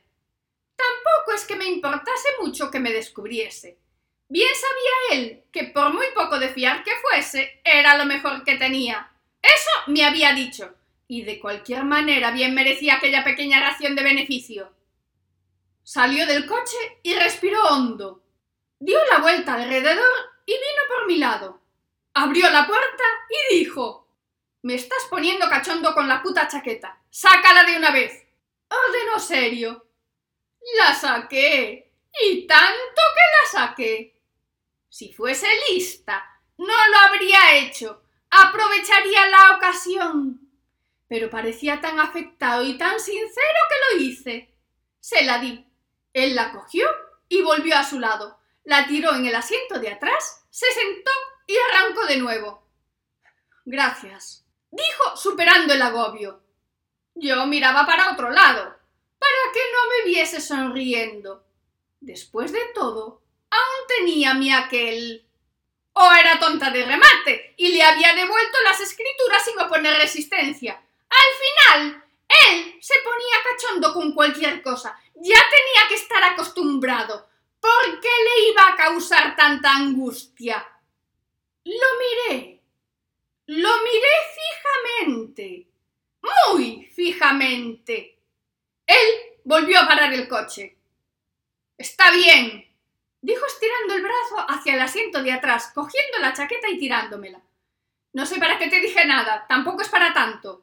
Tampoco es que me importase mucho que me descubriese. Bien sabía él que por muy poco de fiar que fuese, era lo mejor que tenía. Eso me había dicho, y de cualquier manera bien merecía aquella pequeña ración de beneficio. Salió del coche y respiró hondo. Dio la vuelta alrededor y vino por mi lado. Abrió la puerta y dijo Me estás poniendo cachondo con la puta chaqueta. Sácala de una vez. Ordenó serio. La saqué. Y tanto que la saqué. Si fuese lista, no lo habría hecho. Aprovecharía la ocasión. Pero parecía tan afectado y tan sincero que lo hice. Se la di. Él la cogió y volvió a su lado. La tiró en el asiento de atrás, se sentó y arrancó de nuevo. Gracias, dijo superando el agobio. Yo miraba para otro lado, para que no me viese sonriendo. Después de todo, aún tenía mi aquel. O era tonta de remate y le había devuelto las escrituras sin oponer resistencia. Al final, él se ponía cachondo con cualquier cosa. Ya tenía que estar acostumbrado. ¿Por qué le iba a causar tanta angustia? Lo miré. Lo miré fijamente. Muy fijamente. Él volvió a parar el coche. Está bien, dijo estirando el brazo hacia el asiento de atrás, cogiendo la chaqueta y tirándomela. No sé para qué te dije nada, tampoco es para tanto.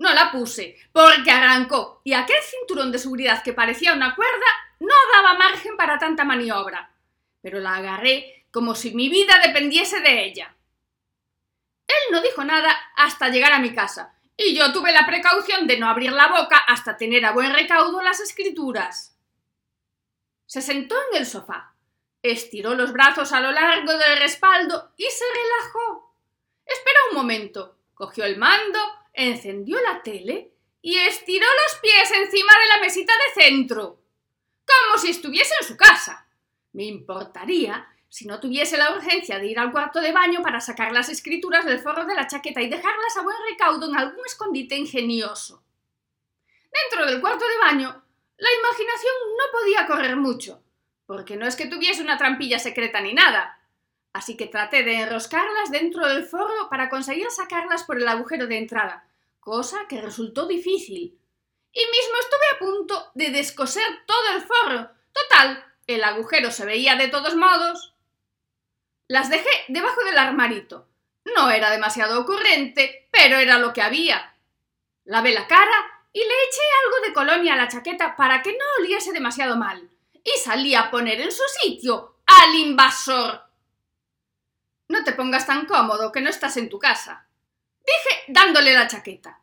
No la puse, porque arrancó, y aquel cinturón de seguridad que parecía una cuerda no daba margen para tanta maniobra. Pero la agarré como si mi vida dependiese de ella. Él no dijo nada hasta llegar a mi casa, y yo tuve la precaución de no abrir la boca hasta tener a buen recaudo las escrituras. Se sentó en el sofá, estiró los brazos a lo largo del respaldo y se relajó. Esperó un momento, cogió el mando, encendió la tele y estiró los pies encima de la mesita de centro, como si estuviese en su casa. Me importaría si no tuviese la urgencia de ir al cuarto de baño para sacar las escrituras del forro de la chaqueta y dejarlas a buen recaudo en algún escondite ingenioso. Dentro del cuarto de baño la imaginación no podía correr mucho, porque no es que tuviese una trampilla secreta ni nada. Así que traté de enroscarlas dentro del forro para conseguir sacarlas por el agujero de entrada, cosa que resultó difícil. Y mismo estuve a punto de descoser todo el forro. Total, el agujero se veía de todos modos. Las dejé debajo del armarito. No era demasiado ocurrente, pero era lo que había. Lavé la cara y le eché algo de colonia a la chaqueta para que no oliese demasiado mal, y salí a poner en su sitio al invasor. No te pongas tan cómodo que no estás en tu casa, dije dándole la chaqueta.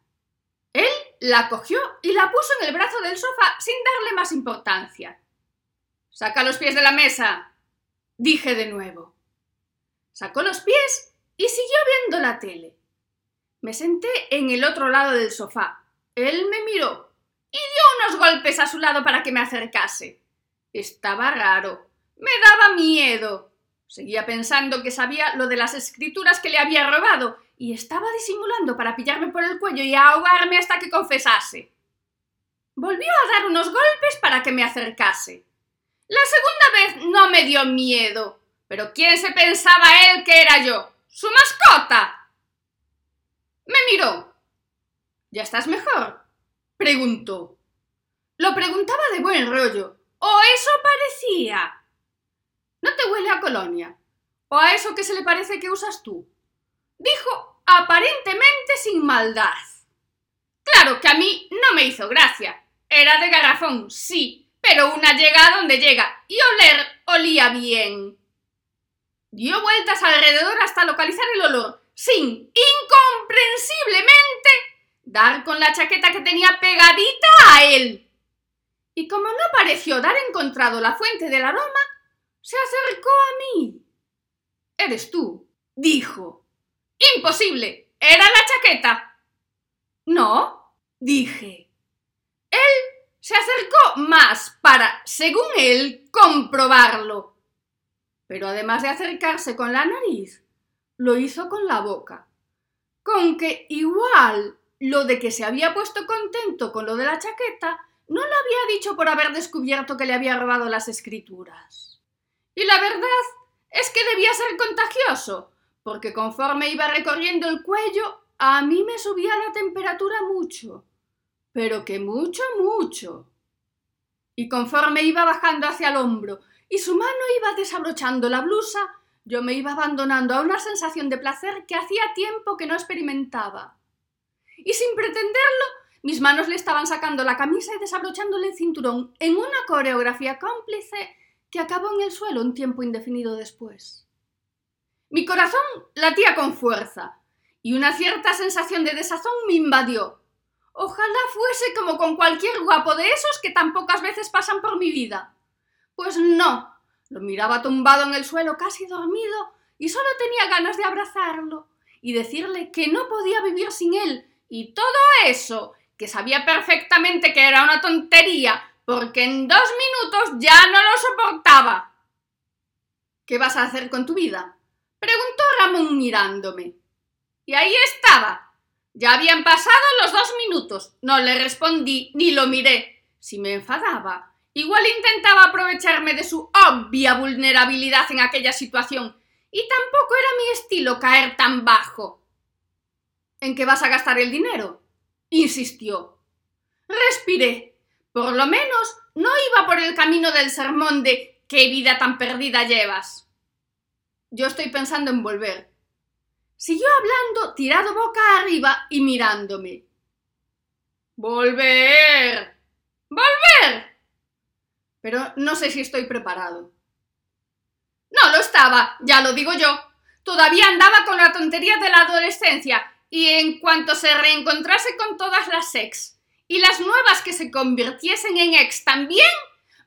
Él la cogió y la puso en el brazo del sofá sin darle más importancia. Saca los pies de la mesa, dije de nuevo. Sacó los pies y siguió viendo la tele. Me senté en el otro lado del sofá, él me miró y dio unos golpes a su lado para que me acercase. Estaba raro. Me daba miedo. Seguía pensando que sabía lo de las escrituras que le había robado y estaba disimulando para pillarme por el cuello y ahogarme hasta que confesase. Volvió a dar unos golpes para que me acercase. La segunda vez no me dio miedo. Pero ¿quién se pensaba él que era yo? ¡Su mascota! Me miró ¿Ya estás mejor? preguntó. Lo preguntaba de buen rollo. ¿O eso parecía? ¿No te huele a colonia? ¿O a eso que se le parece que usas tú? Dijo aparentemente sin maldad. Claro que a mí no me hizo gracia. Era de garrafón, sí, pero una llega a donde llega, y oler olía bien. Dio vueltas alrededor hasta localizar el olor, sin, incomprensiblemente, dar con la chaqueta que tenía pegadita a él. Y como no pareció dar encontrado la fuente del aroma, se acercó a mí. Eres tú, dijo. Imposible. Era la chaqueta. No, dije. Él se acercó más para, según él, comprobarlo. Pero además de acercarse con la nariz, lo hizo con la boca. Con que igual lo de que se había puesto contento con lo de la chaqueta no lo había dicho por haber descubierto que le había robado las escrituras. Y la verdad es que debía ser contagioso, porque conforme iba recorriendo el cuello, a mí me subía la temperatura mucho, pero que mucho, mucho. Y conforme iba bajando hacia el hombro y su mano iba desabrochando la blusa, yo me iba abandonando a una sensación de placer que hacía tiempo que no experimentaba y sin pretenderlo, mis manos le estaban sacando la camisa y desabrochándole el cinturón en una coreografía cómplice que acabó en el suelo un tiempo indefinido después. Mi corazón latía con fuerza, y una cierta sensación de desazón me invadió. Ojalá fuese como con cualquier guapo de esos que tan pocas veces pasan por mi vida. Pues no. Lo miraba tumbado en el suelo casi dormido y solo tenía ganas de abrazarlo y decirle que no podía vivir sin él y todo eso, que sabía perfectamente que era una tontería, porque en dos minutos ya no lo soportaba. ¿Qué vas a hacer con tu vida? preguntó Ramón mirándome. Y ahí estaba. Ya habían pasado los dos minutos. No le respondí ni lo miré. Si me enfadaba, igual intentaba aprovecharme de su obvia vulnerabilidad en aquella situación. Y tampoco era mi estilo caer tan bajo. ¿En qué vas a gastar el dinero? insistió. Respiré. Por lo menos no iba por el camino del sermón de qué vida tan perdida llevas. Yo estoy pensando en volver. Siguió hablando, tirado boca arriba y mirándome. Volver. Volver. Pero no sé si estoy preparado. No lo estaba, ya lo digo yo. Todavía andaba con la tontería de la adolescencia y en cuanto se reencontrase con todas las ex y las nuevas que se convirtiesen en ex también,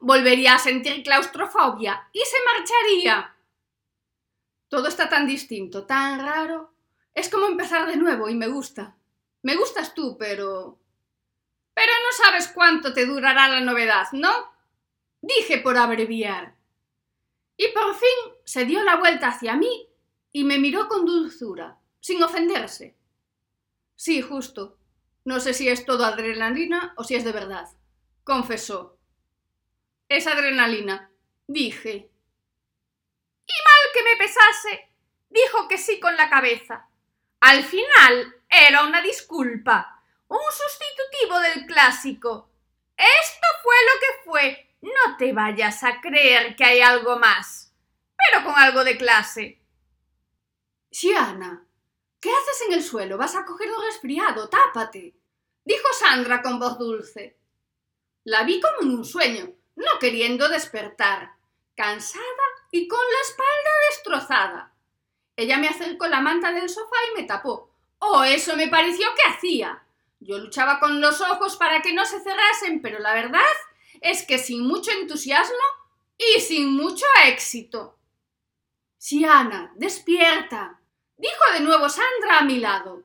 volvería a sentir claustrofobia y se marcharía. Todo está tan distinto, tan raro. Es como empezar de nuevo y me gusta. Me gustas tú, pero... Pero no sabes cuánto te durará la novedad, ¿no? Dije por abreviar. Y por fin se dio la vuelta hacia mí y me miró con dulzura, sin ofenderse. Sí, justo. No sé si es todo adrenalina o si es de verdad. Confesó. Es adrenalina, dije. Y mal que me pesase, dijo que sí con la cabeza. Al final era una disculpa, un sustitutivo del clásico. Esto fue lo que fue. No te vayas a creer que hay algo más, pero con algo de clase. Ana. ¿Qué haces en el suelo? Vas a coger un resfriado. Tápate. dijo Sandra con voz dulce. La vi como en un sueño, no queriendo despertar, cansada y con la espalda destrozada. Ella me acercó la manta del sofá y me tapó. Oh, eso me pareció que hacía. Yo luchaba con los ojos para que no se cerrasen, pero la verdad es que sin mucho entusiasmo y sin mucho éxito. Siana, despierta, dijo de nuevo Sandra a mi lado.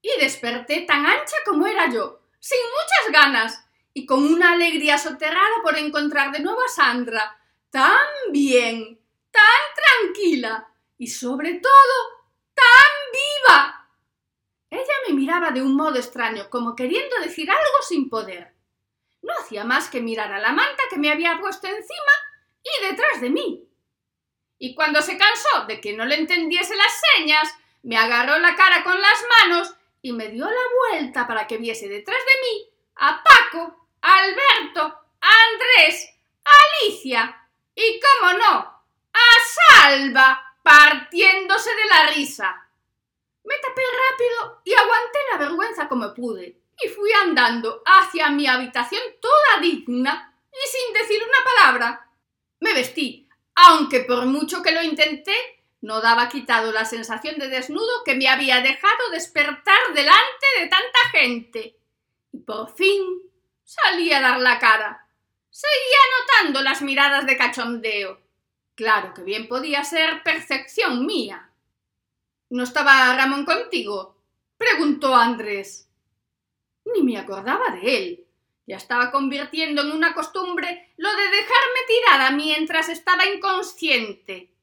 Y desperté tan ancha como era yo, sin muchas ganas, y con una alegría soterrada por encontrar de nuevo a Sandra, tan bien, tan tranquila y sobre todo tan viva. Ella me miraba de un modo extraño, como queriendo decir algo sin poder. No hacía más que mirar a la manta que me había puesto encima y detrás de mí y cuando se cansó de que no le entendiese las señas, me agarró la cara con las manos y me dio la vuelta para que viese detrás de mí a Paco, a Alberto, a Andrés, Alicia y, cómo no, a Salva partiéndose de la risa. Me tapé rápido y aguanté la vergüenza como pude y fui andando hacia mi habitación toda digna y sin decir una palabra. Me vestí aunque por mucho que lo intenté, no daba quitado la sensación de desnudo que me había dejado despertar delante de tanta gente. Y por fin salí a dar la cara. Seguía notando las miradas de cachondeo. Claro que bien podía ser percepción mía. ¿No estaba Ramón contigo? preguntó Andrés. Ni me acordaba de él. Ya estaba convirtiendo en una costumbre lo de dejarme tirada mientras estaba inconsciente.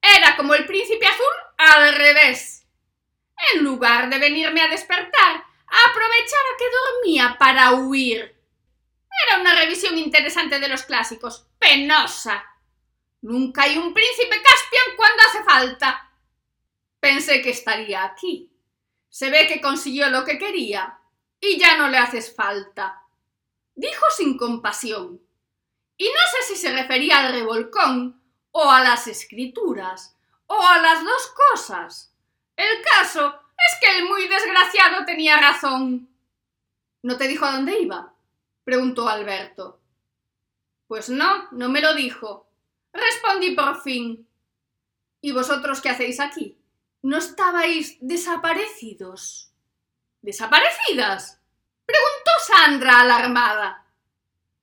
Era como el príncipe azul al revés. En lugar de venirme a despertar, aprovechaba que dormía para huir. Era una revisión interesante de los clásicos, penosa. Nunca hay un príncipe Caspian cuando hace falta. Pensé que estaría aquí. Se ve que consiguió lo que quería y ya no le haces falta dijo sin compasión. Y no sé si se refería al revolcón, o a las escrituras, o a las dos cosas. El caso es que el muy desgraciado tenía razón. ¿No te dijo a dónde iba? preguntó Alberto. Pues no, no me lo dijo. Respondí por fin. ¿Y vosotros qué hacéis aquí? ¿No estabais desaparecidos? ¿Desaparecidas? Preguntó Sandra alarmada.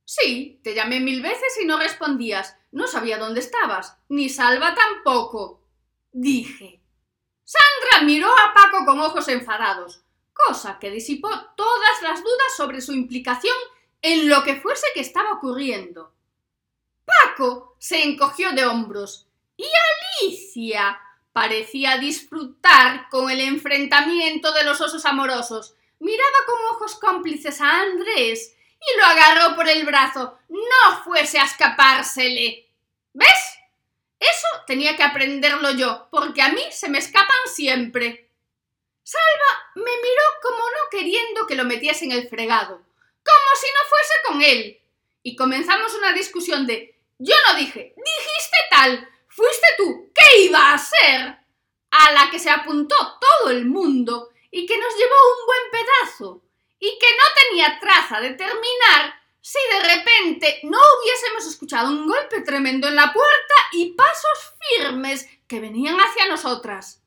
Sí, te llamé mil veces y no respondías. No sabía dónde estabas, ni Salva tampoco. Dije. Sandra miró a Paco con ojos enfadados, cosa que disipó todas las dudas sobre su implicación en lo que fuese que estaba ocurriendo. Paco se encogió de hombros y Alicia parecía disfrutar con el enfrentamiento de los osos amorosos. Miraba con ojos cómplices a Andrés y lo agarró por el brazo. No fuese a escapársele. ¿Ves? Eso tenía que aprenderlo yo, porque a mí se me escapan siempre. Salva me miró como no queriendo que lo metiese en el fregado, como si no fuese con él. Y comenzamos una discusión de yo no dije, dijiste tal, fuiste tú, ¿qué iba a ser? A la que se apuntó todo el mundo y que nos llevó un buen pedazo y que no tenía traza de terminar si de repente no hubiésemos escuchado un golpe tremendo en la puerta y pasos firmes que venían hacia nosotras.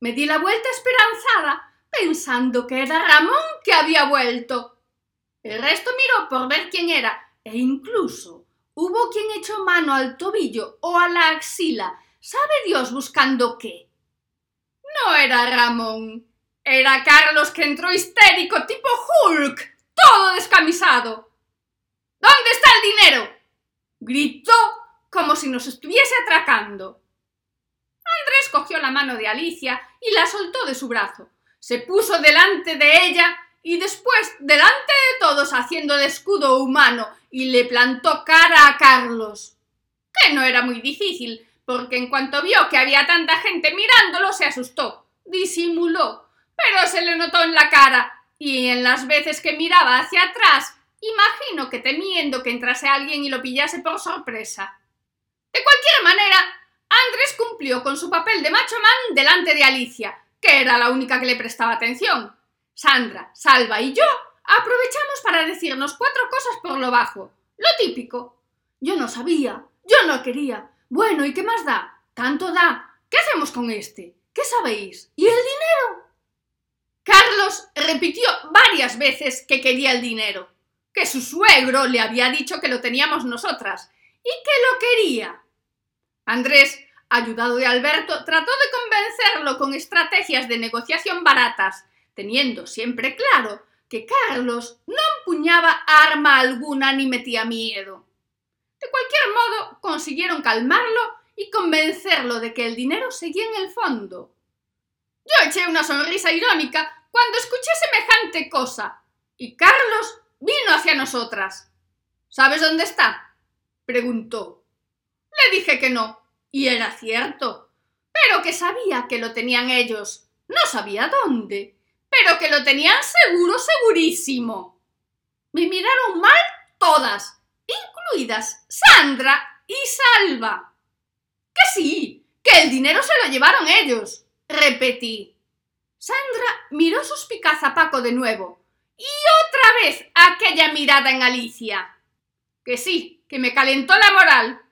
Me di la vuelta esperanzada, pensando que era Ramón que había vuelto. El resto miró por ver quién era, e incluso hubo quien echó mano al tobillo o a la axila, sabe Dios buscando qué. No era Ramón, era Carlos que entró histérico, tipo Hulk, todo descamisado. ¿Dónde está el dinero? gritó como si nos estuviese atracando. Andrés cogió la mano de Alicia y la soltó de su brazo. Se puso delante de ella y después delante de todos haciendo de escudo humano y le plantó cara a Carlos. Que no era muy difícil, porque en cuanto vio que había tanta gente mirándolo se asustó, disimuló pero se le notó en la cara, y en las veces que miraba hacia atrás, imagino que temiendo que entrase alguien y lo pillase por sorpresa. De cualquier manera, Andrés cumplió con su papel de macho man delante de Alicia, que era la única que le prestaba atención. Sandra, Salva y yo aprovechamos para decirnos cuatro cosas por lo bajo. Lo típico. Yo no sabía, yo no quería. Bueno, ¿y qué más da? Tanto da. ¿Qué hacemos con este? ¿Qué sabéis? ¿Y el dinero? Carlos repitió varias veces que quería el dinero, que su suegro le había dicho que lo teníamos nosotras y que lo quería. Andrés, ayudado de Alberto, trató de convencerlo con estrategias de negociación baratas, teniendo siempre claro que Carlos no empuñaba arma alguna ni metía miedo. De cualquier modo, consiguieron calmarlo y convencerlo de que el dinero seguía en el fondo. Yo eché una sonrisa irónica cuando escuché semejante cosa. Y Carlos vino hacia nosotras. ¿Sabes dónde está? preguntó. Le dije que no, y era cierto, pero que sabía que lo tenían ellos. No sabía dónde, pero que lo tenían seguro, segurísimo. Me miraron mal todas, incluidas Sandra y Salva. Que sí, que el dinero se lo llevaron ellos, repetí. Sandra miró suspicaz a Paco de nuevo. Y otra vez aquella mirada en Alicia. Que sí, que me calentó la moral.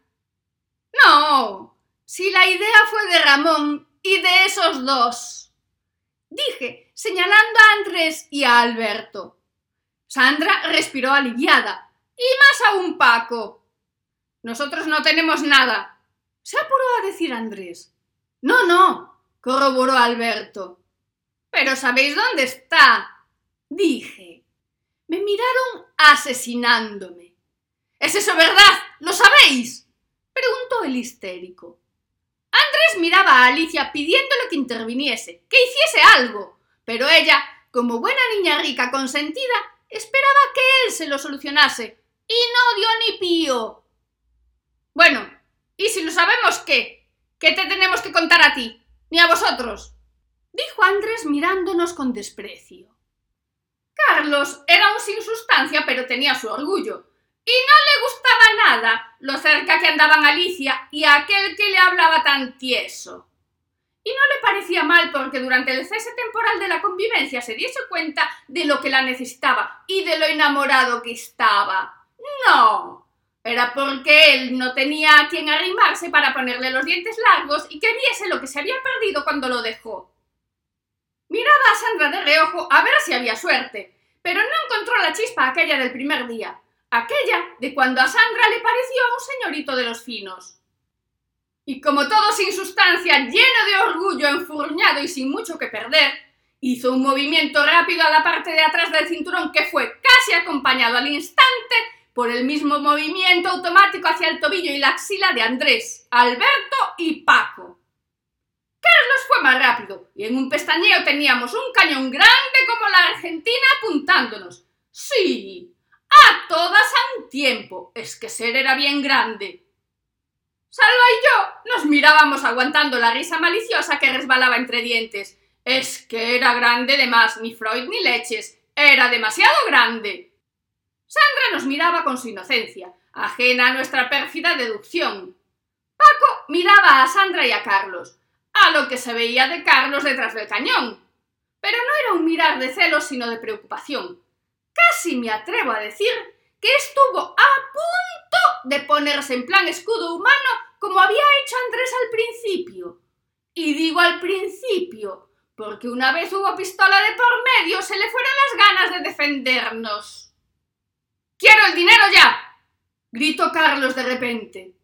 No, si la idea fue de Ramón y de esos dos. Dije, señalando a Andrés y a Alberto. Sandra respiró aliviada. Y más aún Paco. Nosotros no tenemos nada. Se apuró a decir Andrés. No, no, corroboró Alberto. Pero ¿sabéis dónde está? dije. Me miraron asesinándome. ¿Es eso verdad? ¿Lo sabéis? preguntó el histérico. Andrés miraba a Alicia pidiéndole que interviniese, que hiciese algo, pero ella, como buena niña rica consentida, esperaba que él se lo solucionase, y no dio ni pío. Bueno, ¿y si lo sabemos qué? ¿Qué te tenemos que contar a ti? Ni a vosotros dijo Andrés mirándonos con desprecio. Carlos era un sin sustancia, pero tenía su orgullo, y no le gustaba nada lo cerca que andaban Alicia y aquel que le hablaba tan tieso. Y no le parecía mal porque durante el cese temporal de la convivencia se diese cuenta de lo que la necesitaba y de lo enamorado que estaba. No. era porque él no tenía a quien arrimarse para ponerle los dientes largos y que viese lo que se había perdido cuando lo dejó. Miraba a Sandra de reojo a ver si había suerte, pero no encontró la chispa aquella del primer día, aquella de cuando a Sandra le pareció un señorito de los finos. Y como todo sin sustancia, lleno de orgullo, enfurñado y sin mucho que perder, hizo un movimiento rápido a la parte de atrás del cinturón que fue casi acompañado al instante por el mismo movimiento automático hacia el tobillo y la axila de Andrés, Alberto y Paco. Carlos fue más rápido y en un pestañeo teníamos un cañón grande como la Argentina apuntándonos. Sí, a todas a un tiempo. Es que ser era bien grande. Salva y yo nos mirábamos aguantando la risa maliciosa que resbalaba entre dientes. Es que era grande de más, ni Freud ni leches. Era demasiado grande. Sandra nos miraba con su inocencia, ajena a nuestra pérfida deducción. Paco miraba a Sandra y a Carlos, a lo que se veía de Carlos detrás del cañón. Pero no era un mirar de celos, sino de preocupación. Casi me atrevo a decir que estuvo a punto de ponerse en plan escudo humano como había hecho Andrés al principio. Y digo al principio, porque una vez hubo pistola de por medio, se le fueron las ganas de defendernos. ¡Quiero el dinero ya! gritó Carlos de repente.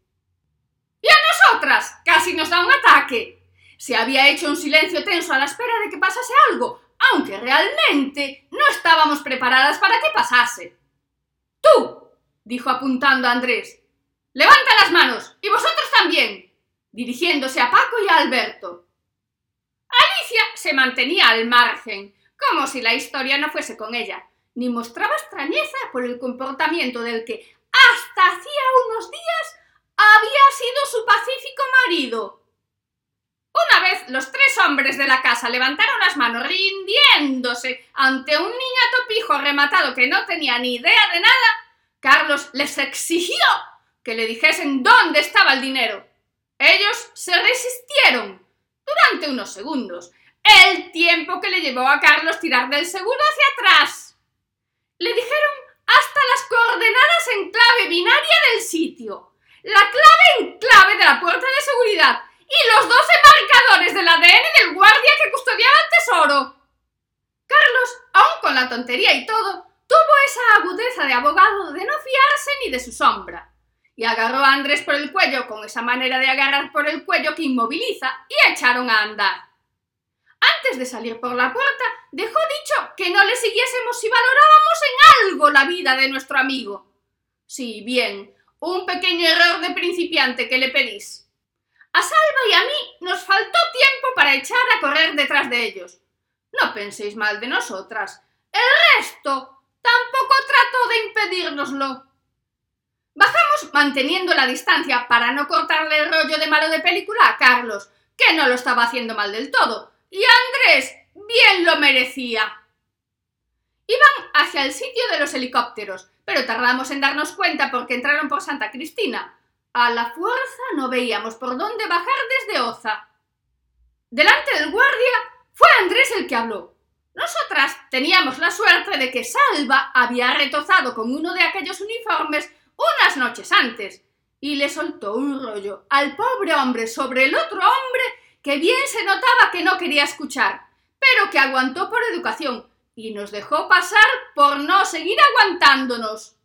¡Y a nosotras! Casi nos da un ataque. Se había hecho un silencio tenso a la espera de que pasase algo, aunque realmente no estábamos preparadas para que pasase. Tú, dijo apuntando a Andrés, levanta las manos, y vosotros también, dirigiéndose a Paco y a Alberto. Alicia se mantenía al margen, como si la historia no fuese con ella, ni mostraba extrañeza por el comportamiento del que hasta hacía unos días había sido su pacífico marido. Una vez los tres hombres de la casa levantaron las manos rindiéndose ante un niñato pijo rematado que no tenía ni idea de nada, Carlos les exigió que le dijesen dónde estaba el dinero. Ellos se resistieron durante unos segundos, el tiempo que le llevó a Carlos tirar del seguro hacia atrás. Le dijeron hasta las coordenadas en clave binaria del sitio, la clave en clave de la puerta de seguridad y los doce marcadores del ADN del guardia que custodiaba el tesoro. Carlos, aun con la tontería y todo, tuvo esa agudeza de abogado de no fiarse ni de su sombra, y agarró a Andrés por el cuello con esa manera de agarrar por el cuello que inmoviliza y echaron a andar. Antes de salir por la puerta, dejó dicho que no le siguiésemos si valorábamos en algo la vida de nuestro amigo. Sí, bien, un pequeño error de principiante que le pedís. A Salva y a mí nos faltó tiempo para echar a correr detrás de ellos. No penséis mal de nosotras. El resto tampoco trató de impedírnoslo. Bajamos manteniendo la distancia para no cortarle el rollo de malo de película a Carlos, que no lo estaba haciendo mal del todo, y Andrés bien lo merecía. Iban hacia el sitio de los helicópteros, pero tardamos en darnos cuenta porque entraron por Santa Cristina, a la fuerza no veíamos por dónde bajar desde Oza. Delante del guardia fue Andrés el que habló. Nosotras teníamos la suerte de que Salva había retozado con uno de aquellos uniformes unas noches antes y le soltó un rollo al pobre hombre sobre el otro hombre que bien se notaba que no quería escuchar, pero que aguantó por educación y nos dejó pasar por no seguir aguantándonos.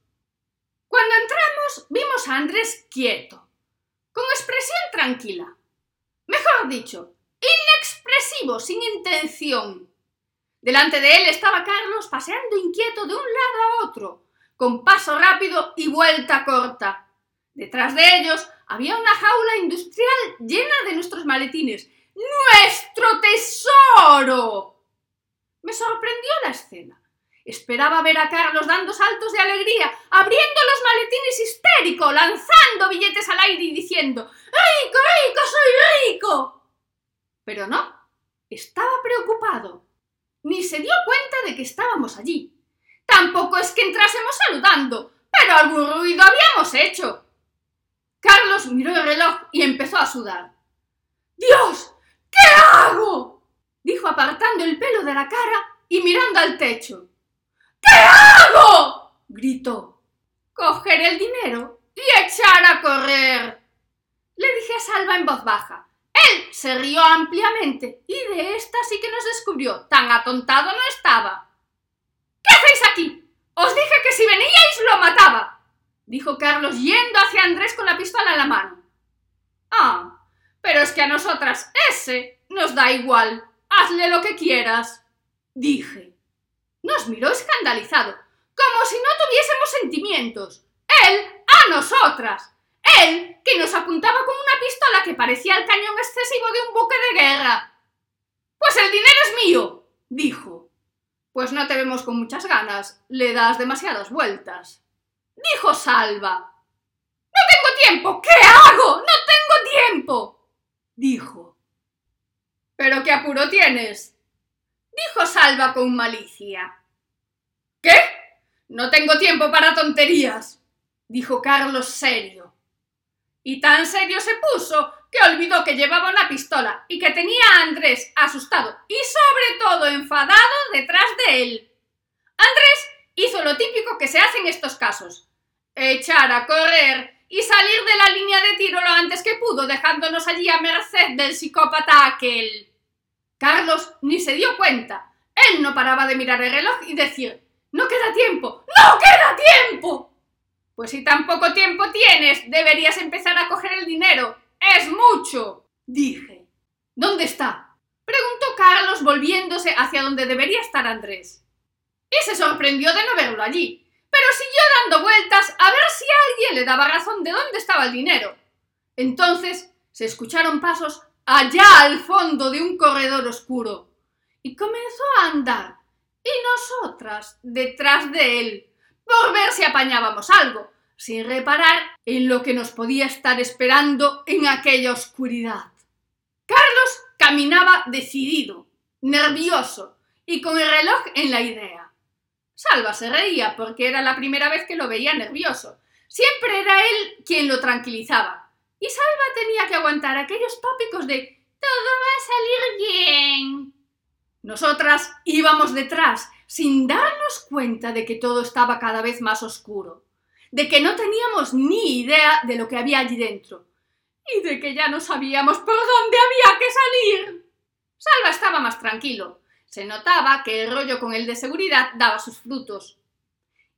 Cuando entramos vimos a Andrés quieto, con expresión tranquila. Mejor dicho, inexpresivo, sin intención. Delante de él estaba Carlos paseando inquieto de un lado a otro, con paso rápido y vuelta corta. Detrás de ellos había una jaula industrial llena de nuestros maletines. ¡Nuestro tesoro! Me sorprendió la escena. Esperaba ver a Carlos dando saltos de alegría, abriendo los maletines histérico, lanzando billetes al aire y diciendo ¡Rico, rico, soy rico! Pero no, estaba preocupado. Ni se dio cuenta de que estábamos allí. Tampoco es que entrásemos saludando, pero algún ruido habíamos hecho. Carlos miró el reloj y empezó a sudar. ¡Dios! ¿Qué hago? dijo apartando el pelo de la cara y mirando al techo. ¿Qué hago? gritó. Coger el dinero y echar a correr. Le dije a Salva en voz baja. Él se rió ampliamente y de esta sí que nos descubrió. Tan atontado no estaba. ¿Qué hacéis aquí? Os dije que si veníais lo mataba, dijo Carlos yendo hacia Andrés con la pistola en la mano. Ah, pero es que a nosotras ese nos da igual. Hazle lo que quieras, dije. Nos miró escandalizado, como si no tuviésemos sentimientos. Él a nosotras. Él, que nos apuntaba con una pistola que parecía el cañón excesivo de un buque de guerra. Pues el dinero es mío, dijo. Pues no te vemos con muchas ganas, le das demasiadas vueltas. Dijo Salva. No tengo tiempo. ¿Qué hago? No tengo tiempo. Dijo. ¿Pero qué apuro tienes? Dijo Salva con malicia. ¿Qué? No tengo tiempo para tonterías, dijo Carlos serio. Y tan serio se puso que olvidó que llevaba una pistola y que tenía a Andrés asustado y sobre todo enfadado detrás de él. Andrés hizo lo típico que se hace en estos casos. Echar a correr y salir de la línea de tiro lo antes que pudo, dejándonos allí a merced del psicópata aquel. Carlos ni se dio cuenta. Él no paraba de mirar el reloj y decir No queda tiempo. ¡No queda tiempo! Pues si tan poco tiempo tienes, deberías empezar a coger el dinero. Es mucho. dije. ¿Dónde está? preguntó Carlos volviéndose hacia donde debería estar Andrés. Y se sorprendió de no verlo allí, pero siguió dando vueltas a ver si alguien le daba razón de dónde estaba el dinero. Entonces se escucharon pasos allá al fondo de un corredor oscuro y comenzó a andar, y nosotras detrás de él, por ver si apañábamos algo, sin reparar en lo que nos podía estar esperando en aquella oscuridad. Carlos caminaba decidido, nervioso y con el reloj en la idea. Salva se reía porque era la primera vez que lo veía nervioso. Siempre era él quien lo tranquilizaba. Y Salva tenía que aguantar aquellos tópicos de todo va a salir bien. Nosotras íbamos detrás, sin darnos cuenta de que todo estaba cada vez más oscuro, de que no teníamos ni idea de lo que había allí dentro, y de que ya no sabíamos por dónde había que salir. Salva estaba más tranquilo. Se notaba que el rollo con el de seguridad daba sus frutos.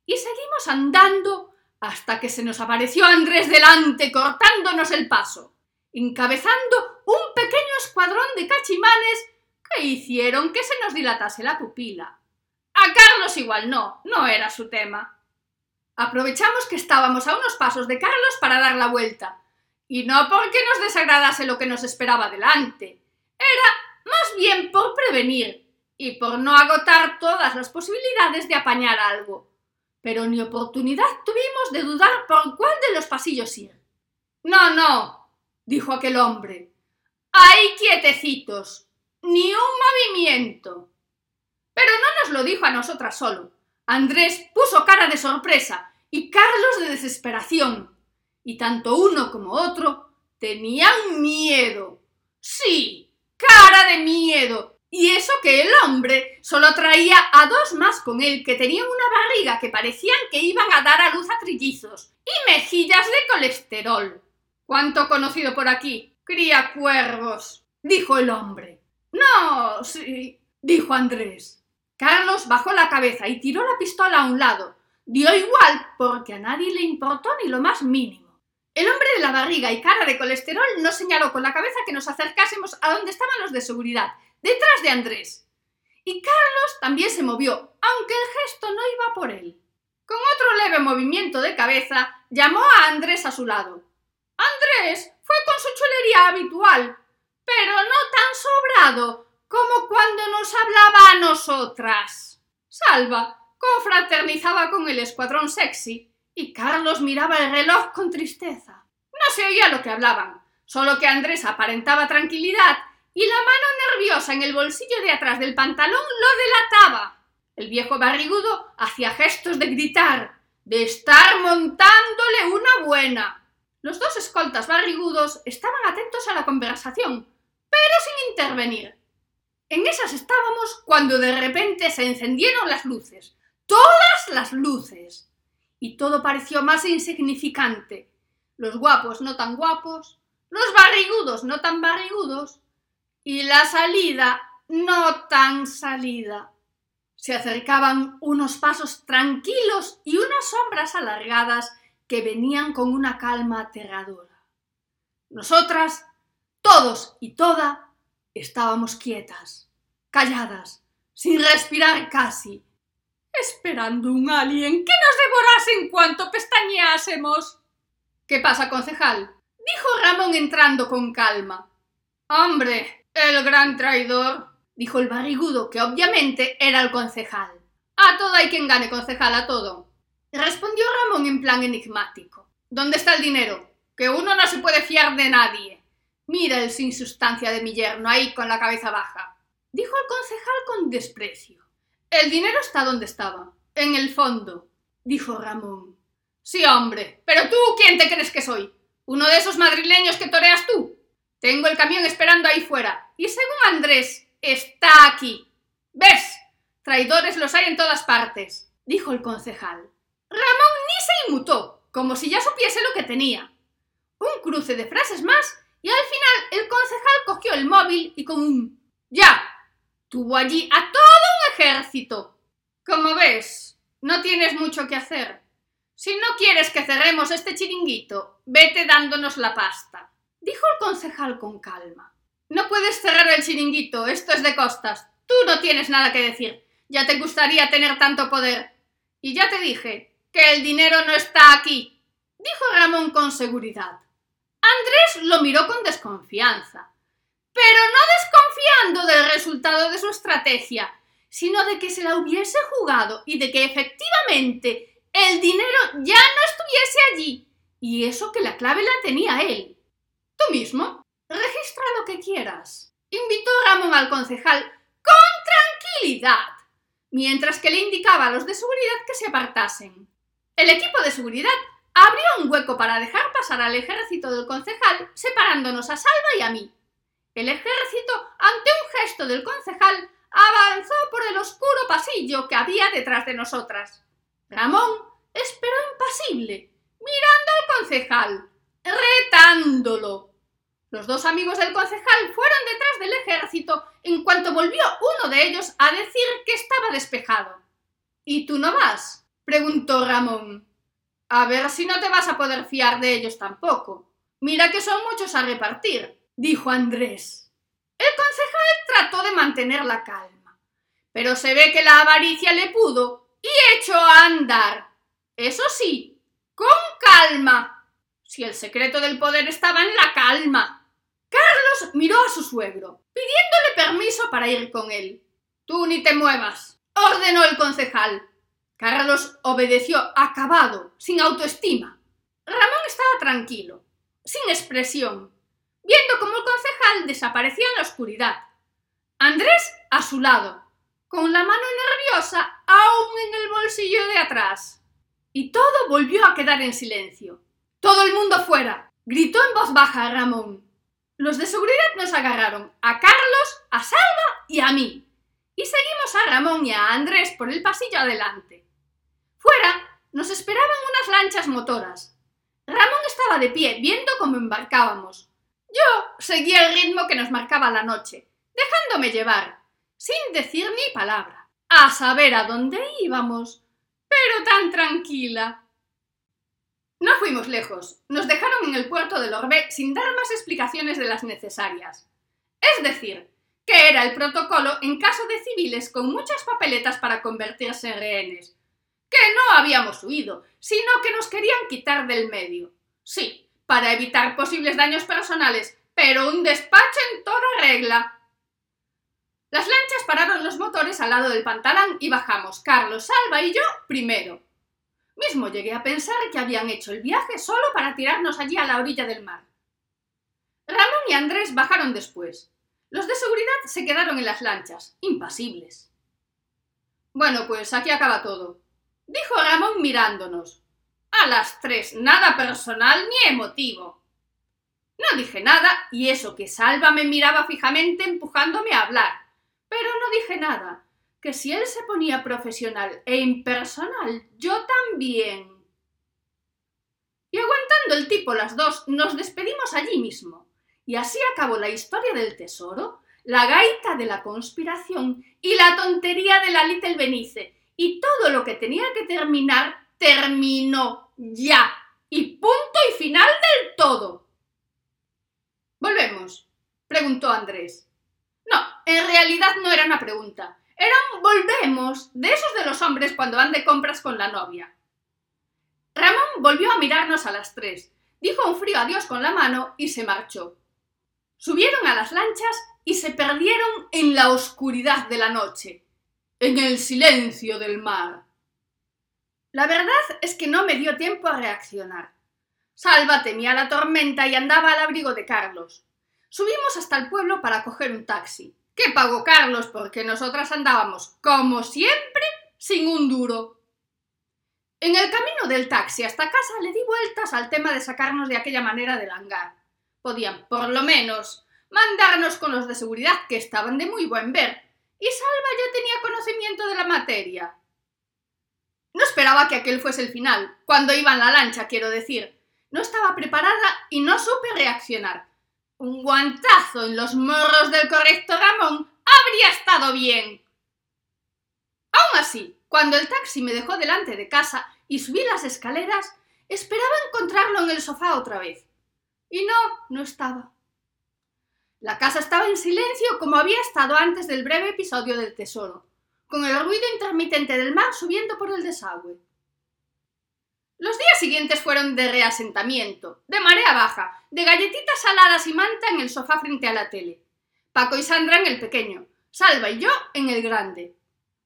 Y seguimos andando hasta que se nos apareció Andrés delante cortándonos el paso, encabezando un pequeño escuadrón de cachimanes que hicieron que se nos dilatase la pupila. A Carlos igual no, no era su tema. Aprovechamos que estábamos a unos pasos de Carlos para dar la vuelta, y no porque nos desagradase lo que nos esperaba delante, era más bien por prevenir y por no agotar todas las posibilidades de apañar algo. Pero ni oportunidad tuvimos de dudar por cuál de los pasillos ir. No, no, dijo aquel hombre. Ahí quietecitos. Ni un movimiento. Pero no nos lo dijo a nosotras solo. Andrés puso cara de sorpresa y Carlos de desesperación. Y tanto uno como otro tenían miedo. Sí, cara de miedo. Y eso que el hombre solo traía a dos más con él que tenían una barriga que parecían que iban a dar a luz a trillizos y mejillas de colesterol. ¿Cuánto conocido por aquí? Cría cuervos, dijo el hombre. No, sí, dijo Andrés. Carlos bajó la cabeza y tiró la pistola a un lado. Dio igual porque a nadie le importó ni lo más mínimo. El hombre de la barriga y cara de colesterol nos señaló con la cabeza que nos acercásemos a donde estaban los de seguridad, detrás de Andrés. Y Carlos también se movió, aunque el gesto no iba por él. Con otro leve movimiento de cabeza, llamó a Andrés a su lado. Andrés fue con su chulería habitual, pero no tan sobrado como cuando nos hablaba a nosotras. Salva confraternizaba con el escuadrón sexy y Carlos miraba el reloj con tristeza. No se oía lo que hablaban, solo que Andrés aparentaba tranquilidad y la mano nerviosa en el bolsillo de atrás del pantalón lo delataba. El viejo barrigudo hacía gestos de gritar, de estar montándole una buena. Los dos escoltas barrigudos estaban atentos a la conversación, sin intervenir. En esas estábamos cuando de repente se encendieron las luces, todas las luces, y todo pareció más insignificante. Los guapos no tan guapos, los barrigudos no tan barrigudos, y la salida no tan salida. Se acercaban unos pasos tranquilos y unas sombras alargadas que venían con una calma aterradora. Nosotras, todos y toda, estábamos quietas, calladas, sin respirar casi, esperando un alien que nos devorase en cuanto pestañeásemos. ¿Qué pasa, concejal? dijo Ramón entrando con calma. Hombre, el gran traidor, dijo el barrigudo, que obviamente era el concejal. A todo hay quien gane, concejal, a todo. Respondió Ramón en plan enigmático. ¿Dónde está el dinero? Que uno no se puede fiar de nadie. Mira el sin sustancia de mi yerno ahí con la cabeza baja. Dijo el concejal con desprecio. El dinero está donde estaba, en el fondo, dijo Ramón. Sí, hombre, pero tú, ¿quién te crees que soy? ¿Uno de esos madrileños que toreas tú? Tengo el camión esperando ahí fuera, y según Andrés, está aquí. ¿Ves? Traidores los hay en todas partes, dijo el concejal. Ramón ni se inmutó, como si ya supiese lo que tenía. Un cruce de frases más, y al final el concejal cogió el móvil y con un ya tuvo allí a todo un ejército. Como ves, no tienes mucho que hacer. Si no quieres que cerremos este chiringuito, vete dándonos la pasta, dijo el concejal con calma. No puedes cerrar el chiringuito, esto es de costas. Tú no tienes nada que decir. Ya te gustaría tener tanto poder. Y ya te dije que el dinero no está aquí, dijo Ramón con seguridad. Andrés lo miró con desconfianza, pero no desconfiando del resultado de su estrategia, sino de que se la hubiese jugado y de que efectivamente el dinero ya no estuviese allí, y eso que la clave la tenía él. Tú mismo, Registra lo que quieras. Invitó Ramón al concejal con tranquilidad, mientras que le indicaba a los de seguridad que se apartasen. El equipo de seguridad abrió un hueco para dejar pasar al ejército del concejal, separándonos a Salva y a mí. El ejército, ante un gesto del concejal, avanzó por el oscuro pasillo que había detrás de nosotras. Ramón esperó impasible, mirando al concejal, retándolo. Los dos amigos del concejal fueron detrás del ejército en cuanto volvió uno de ellos a decir que estaba despejado. ¿Y tú no vas? preguntó Ramón. A ver si no te vas a poder fiar de ellos tampoco. Mira que son muchos a repartir, dijo Andrés. El concejal trató de mantener la calma, pero se ve que la avaricia le pudo y echó a andar. Eso sí, con calma. Si el secreto del poder estaba en la calma. Carlos miró a su suegro, pidiéndole permiso para ir con él. Tú ni te muevas, ordenó el concejal. Carlos obedeció acabado, sin autoestima. Ramón estaba tranquilo, sin expresión, viendo cómo el concejal desaparecía en la oscuridad. Andrés a su lado, con la mano nerviosa aún en el bolsillo de atrás. Y todo volvió a quedar en silencio. Todo el mundo fuera, gritó en voz baja Ramón. Los de seguridad nos agarraron a Carlos, a Salva y a mí, y seguimos a Ramón y a Andrés por el pasillo adelante. Fuera nos esperaban unas lanchas motoras. Ramón estaba de pie viendo cómo embarcábamos. Yo seguía el ritmo que nos marcaba la noche, dejándome llevar, sin decir ni palabra, a saber a dónde íbamos, pero tan tranquila. No fuimos lejos. Nos dejaron en el puerto de Lorbe sin dar más explicaciones de las necesarias. Es decir, que era el protocolo en caso de civiles con muchas papeletas para convertirse en rehenes. Que no habíamos huido, sino que nos querían quitar del medio. Sí, para evitar posibles daños personales, pero un despacho en toda regla. Las lanchas pararon los motores al lado del pantalán y bajamos, Carlos, Salva y yo primero. Mismo llegué a pensar que habían hecho el viaje solo para tirarnos allí a la orilla del mar. Ramón y Andrés bajaron después. Los de seguridad se quedaron en las lanchas, impasibles. Bueno, pues aquí acaba todo, dijo Ramón mirándonos. A las tres, nada personal ni emotivo. No dije nada, y eso que Salva me miraba fijamente empujándome a hablar. Pero no dije nada, que si él se ponía profesional e impersonal, yo también. Y aguantando el tipo las dos, nos despedimos allí mismo. Y así acabó la historia del tesoro, la gaita de la conspiración y la tontería de la Little Benice. Y todo lo que tenía que terminar, terminó ya. Y punto y final del todo. Volvemos, preguntó Andrés. No, en realidad no era una pregunta. Era un volvemos de esos de los hombres cuando van de compras con la novia. Ramón volvió a mirarnos a las tres, dijo un frío adiós con la mano y se marchó. Subieron a las lanchas y se perdieron en la oscuridad de la noche, en el silencio del mar. La verdad es que no me dio tiempo a reaccionar. Salva temía la tormenta y andaba al abrigo de Carlos. Subimos hasta el pueblo para coger un taxi. ¿Qué pagó Carlos? Porque nosotras andábamos, como siempre, sin un duro. En el camino del taxi hasta casa le di vueltas al tema de sacarnos de aquella manera del hangar. Podían, por lo menos, mandarnos con los de seguridad que estaban de muy buen ver. Y Salva ya tenía conocimiento de la materia. No esperaba que aquel fuese el final, cuando iba en la lancha, quiero decir. No estaba preparada y no supe reaccionar. Un guantazo en los morros del correcto Ramón habría estado bien. Aún así, cuando el taxi me dejó delante de casa y subí las escaleras, esperaba encontrarlo en el sofá otra vez. Y no, no estaba. La casa estaba en silencio como había estado antes del breve episodio del tesoro, con el ruido intermitente del mar subiendo por el desagüe. Los días siguientes fueron de reasentamiento, de marea baja, de galletitas saladas y manta en el sofá frente a la tele. Paco y Sandra en el pequeño, Salva y yo en el grande.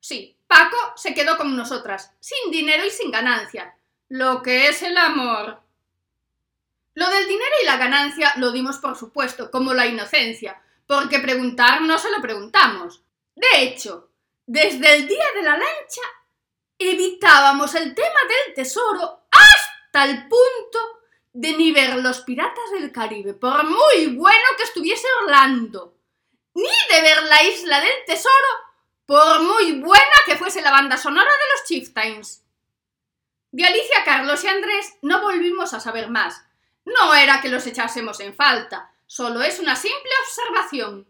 Sí, Paco se quedó con nosotras, sin dinero y sin ganancia. Lo que es el amor. Lo del dinero y la ganancia lo dimos por supuesto, como la inocencia, porque preguntar no se lo preguntamos. De hecho, desde el día de la lancha evitábamos el tema del tesoro hasta el punto de ni ver los piratas del Caribe, por muy bueno que estuviese Orlando, ni de ver la isla del tesoro, por muy buena que fuese la banda sonora de los Chieftains. De Alicia, Carlos y Andrés no volvimos a saber más. No era que los echásemos en falta, solo es una simple observación.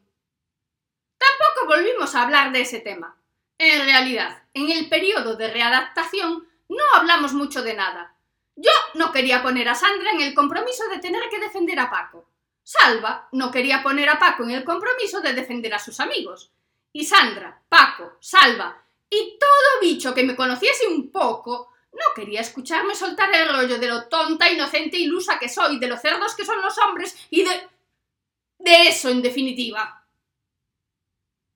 Tampoco volvimos a hablar de ese tema. En realidad, en el periodo de readaptación no hablamos mucho de nada. Yo no quería poner a Sandra en el compromiso de tener que defender a Paco. Salva no quería poner a Paco en el compromiso de defender a sus amigos. Y Sandra, Paco, Salva y todo bicho que me conociese un poco no quería escucharme soltar el rollo de lo tonta, inocente, ilusa que soy, de los cerdos que son los hombres y de... de eso, en definitiva.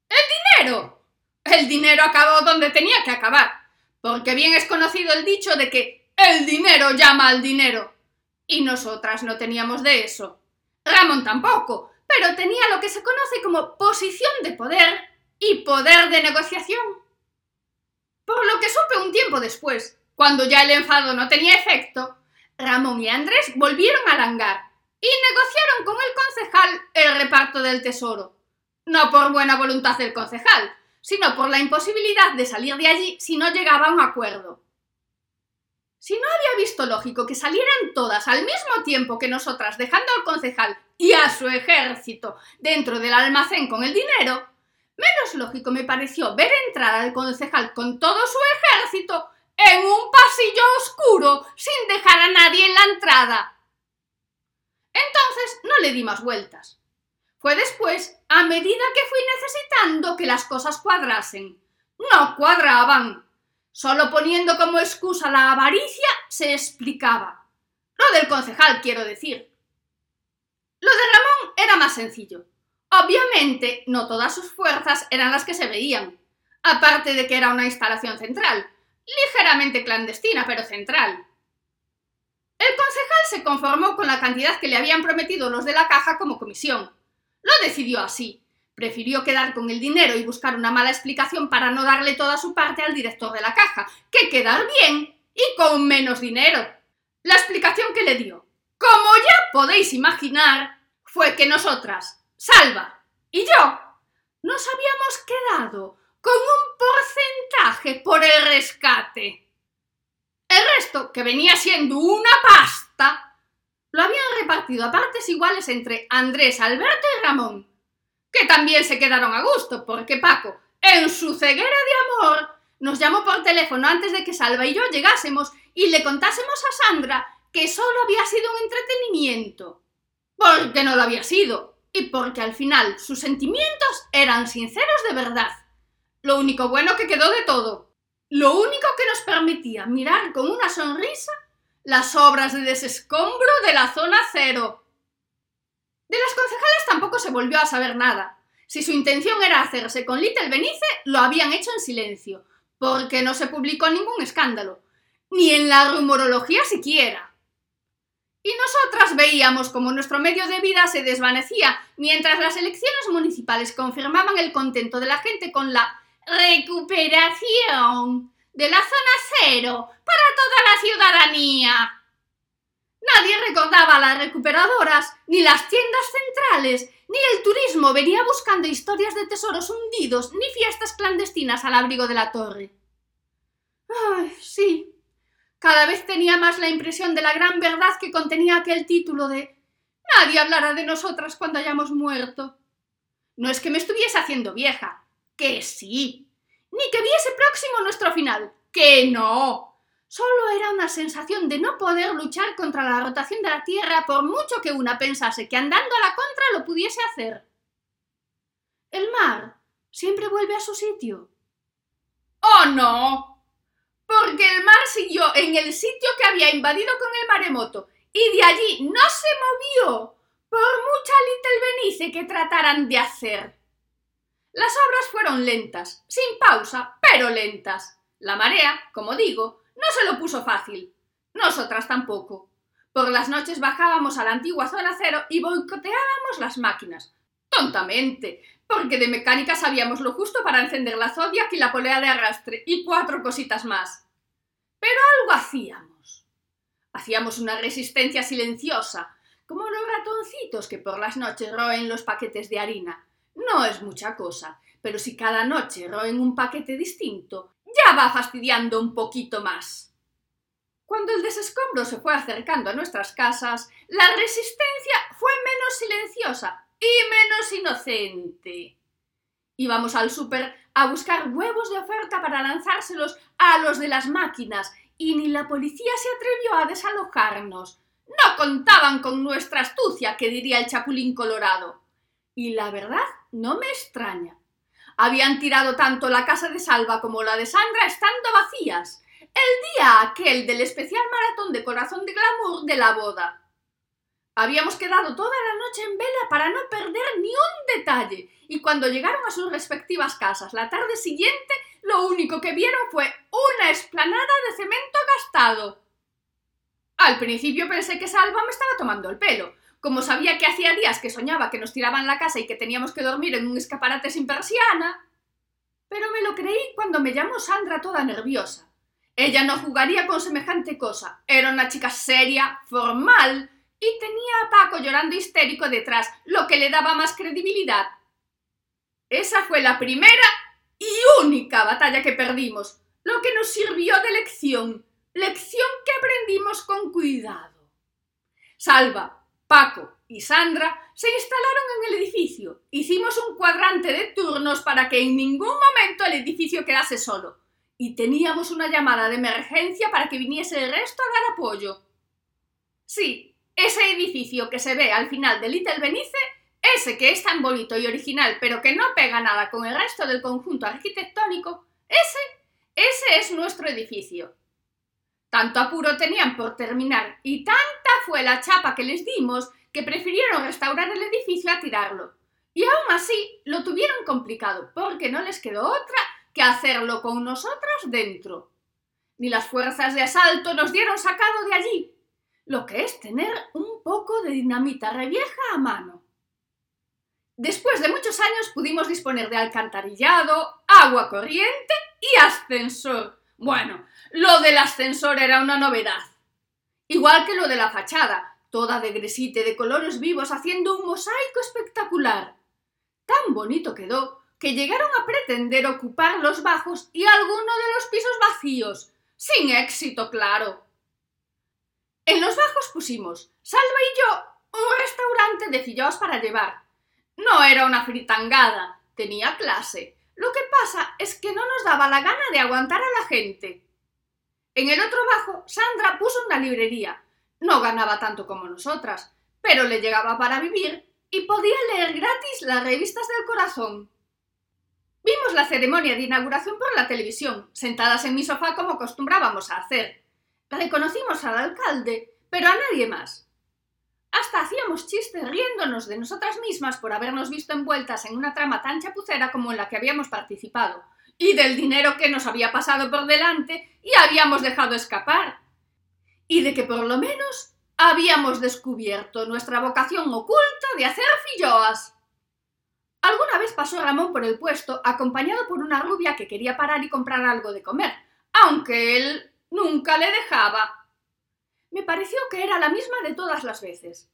¡El dinero! El dinero acabó donde tenía que acabar, porque bien es conocido el dicho de que el dinero llama al dinero. Y nosotras no teníamos de eso. Ramón tampoco, pero tenía lo que se conoce como posición de poder y poder de negociación. Por lo que supe un tiempo después, cuando ya el enfado no tenía efecto, Ramón y Andrés volvieron al hangar y negociaron con el concejal el reparto del tesoro. No por buena voluntad del concejal, sino por la imposibilidad de salir de allí si no llegaba a un acuerdo. Si no había visto lógico que salieran todas al mismo tiempo que nosotras dejando al concejal y a su ejército dentro del almacén con el dinero, menos lógico me pareció ver entrar al concejal con todo su ejército en un pasillo oscuro sin dejar a nadie en la entrada. Entonces no le di más vueltas. Fue después, a medida que fui necesitando que las cosas cuadrasen. No cuadraban. Solo poniendo como excusa la avaricia se explicaba. Lo del concejal, quiero decir. Lo de Ramón era más sencillo. Obviamente, no todas sus fuerzas eran las que se veían, aparte de que era una instalación central, ligeramente clandestina, pero central. El concejal se conformó con la cantidad que le habían prometido los de la caja como comisión, lo decidió así. Prefirió quedar con el dinero y buscar una mala explicación para no darle toda su parte al director de la caja, que quedar bien y con menos dinero. La explicación que le dio, como ya podéis imaginar, fue que nosotras, Salva y yo, nos habíamos quedado con un porcentaje por el rescate. El resto, que venía siendo una pasta, lo habían repartido a partes iguales entre Andrés, Alberto y Ramón, que también se quedaron a gusto, porque Paco, en su ceguera de amor, nos llamó por teléfono antes de que Salva y yo llegásemos y le contásemos a Sandra que solo había sido un entretenimiento. Porque no lo había sido, y porque al final sus sentimientos eran sinceros de verdad. Lo único bueno que quedó de todo. Lo único que nos permitía mirar con una sonrisa las obras de desescombro de la zona cero. De las concejales tampoco se volvió a saber nada. Si su intención era hacerse con Little Benice, lo habían hecho en silencio, porque no se publicó ningún escándalo, ni en la rumorología siquiera. Y nosotras veíamos como nuestro medio de vida se desvanecía mientras las elecciones municipales confirmaban el contento de la gente con la recuperación de la zona cero para toda la ciudadanía. Nadie recordaba las recuperadoras, ni las tiendas centrales, ni el turismo venía buscando historias de tesoros hundidos, ni fiestas clandestinas al abrigo de la torre. Ay, sí. Cada vez tenía más la impresión de la gran verdad que contenía aquel título de Nadie hablará de nosotras cuando hayamos muerto. No es que me estuviese haciendo vieja, que sí, ni que viese próximo nuestro final, que no. Solo era una sensación de no poder luchar contra la rotación de la Tierra por mucho que una pensase que andando a la contra lo pudiese hacer. El mar siempre vuelve a su sitio. ¡Oh, no! Porque el mar siguió en el sitio que había invadido con el maremoto y de allí no se movió por mucha Little Benice que trataran de hacer. Las obras fueron lentas, sin pausa, pero lentas. La marea, como digo, no se lo puso fácil. Nosotras tampoco. Por las noches bajábamos a la antigua zona cero y boicoteábamos las máquinas. Tontamente, porque de mecánica sabíamos lo justo para encender la Zodiac y la polea de arrastre y cuatro cositas más. Pero algo hacíamos. Hacíamos una resistencia silenciosa, como los ratoncitos que por las noches roen los paquetes de harina. No es mucha cosa, pero si cada noche roen un paquete distinto, ya va fastidiando un poquito más. Cuando el desescombro se fue acercando a nuestras casas, la resistencia fue menos silenciosa y menos inocente. Íbamos al súper a buscar huevos de oferta para lanzárselos a los de las máquinas y ni la policía se atrevió a desalojarnos. No contaban con nuestra astucia, que diría el chapulín colorado. Y la verdad no me extraña. Habían tirado tanto la casa de Salva como la de Sandra estando vacías. El día aquel del especial maratón de corazón de glamour de la boda. Habíamos quedado toda la noche en vela para no perder ni un detalle, y cuando llegaron a sus respectivas casas la tarde siguiente, lo único que vieron fue una esplanada de cemento gastado. Al principio pensé que Salva me estaba tomando el pelo, como sabía que hacía días que soñaba que nos tiraban la casa y que teníamos que dormir en un escaparate sin persiana. Pero me lo creí cuando me llamó Sandra toda nerviosa. Ella no jugaría con semejante cosa. Era una chica seria, formal, y tenía a Paco llorando histérico detrás, lo que le daba más credibilidad. Esa fue la primera y única batalla que perdimos, lo que nos sirvió de lección, lección que aprendimos con cuidado. Salva, Paco y Sandra se instalaron en el edificio. Hicimos un cuadrante de turnos para que en ningún momento el edificio quedase solo. Y teníamos una llamada de emergencia para que viniese el resto a dar apoyo. Sí, ese edificio que se ve al final de Little Benice, ese que es tan bonito y original pero que no pega nada con el resto del conjunto arquitectónico, ese, ese es nuestro edificio. Tanto apuro tenían por terminar y tanta fue la chapa que les dimos que prefirieron restaurar el edificio a tirarlo. Y aún así lo tuvieron complicado porque no les quedó otra que hacerlo con nosotras dentro. Ni las fuerzas de asalto nos dieron sacado de allí, lo que es tener un poco de dinamita revieja a mano. Después de muchos años pudimos disponer de alcantarillado, agua corriente y ascensor bueno, lo del ascensor era una novedad. Igual que lo de la fachada, toda de gresite de colores vivos haciendo un mosaico espectacular. Tan bonito quedó que llegaron a pretender ocupar los bajos y alguno de los pisos vacíos, sin éxito, claro. En los bajos pusimos, Salva y yo, un restaurante de fillos para llevar. No era una fritangada, tenía clase. Lo que pasa es que no nos daba la gana de aguantar a la gente. En el otro bajo, Sandra puso una librería. No ganaba tanto como nosotras, pero le llegaba para vivir y podía leer gratis las revistas del corazón. Vimos la ceremonia de inauguración por la televisión, sentadas en mi sofá como acostumbrábamos a hacer. Reconocimos al alcalde, pero a nadie más. Hasta hacíamos chistes riéndonos de nosotras mismas por habernos visto envueltas en una trama tan chapucera como en la que habíamos participado, y del dinero que nos había pasado por delante y habíamos dejado escapar. Y de que por lo menos habíamos descubierto nuestra vocación oculta de hacer filloas. Alguna vez pasó Ramón por el puesto acompañado por una rubia que quería parar y comprar algo de comer, aunque él nunca le dejaba. Me pareció que era la misma de todas las veces.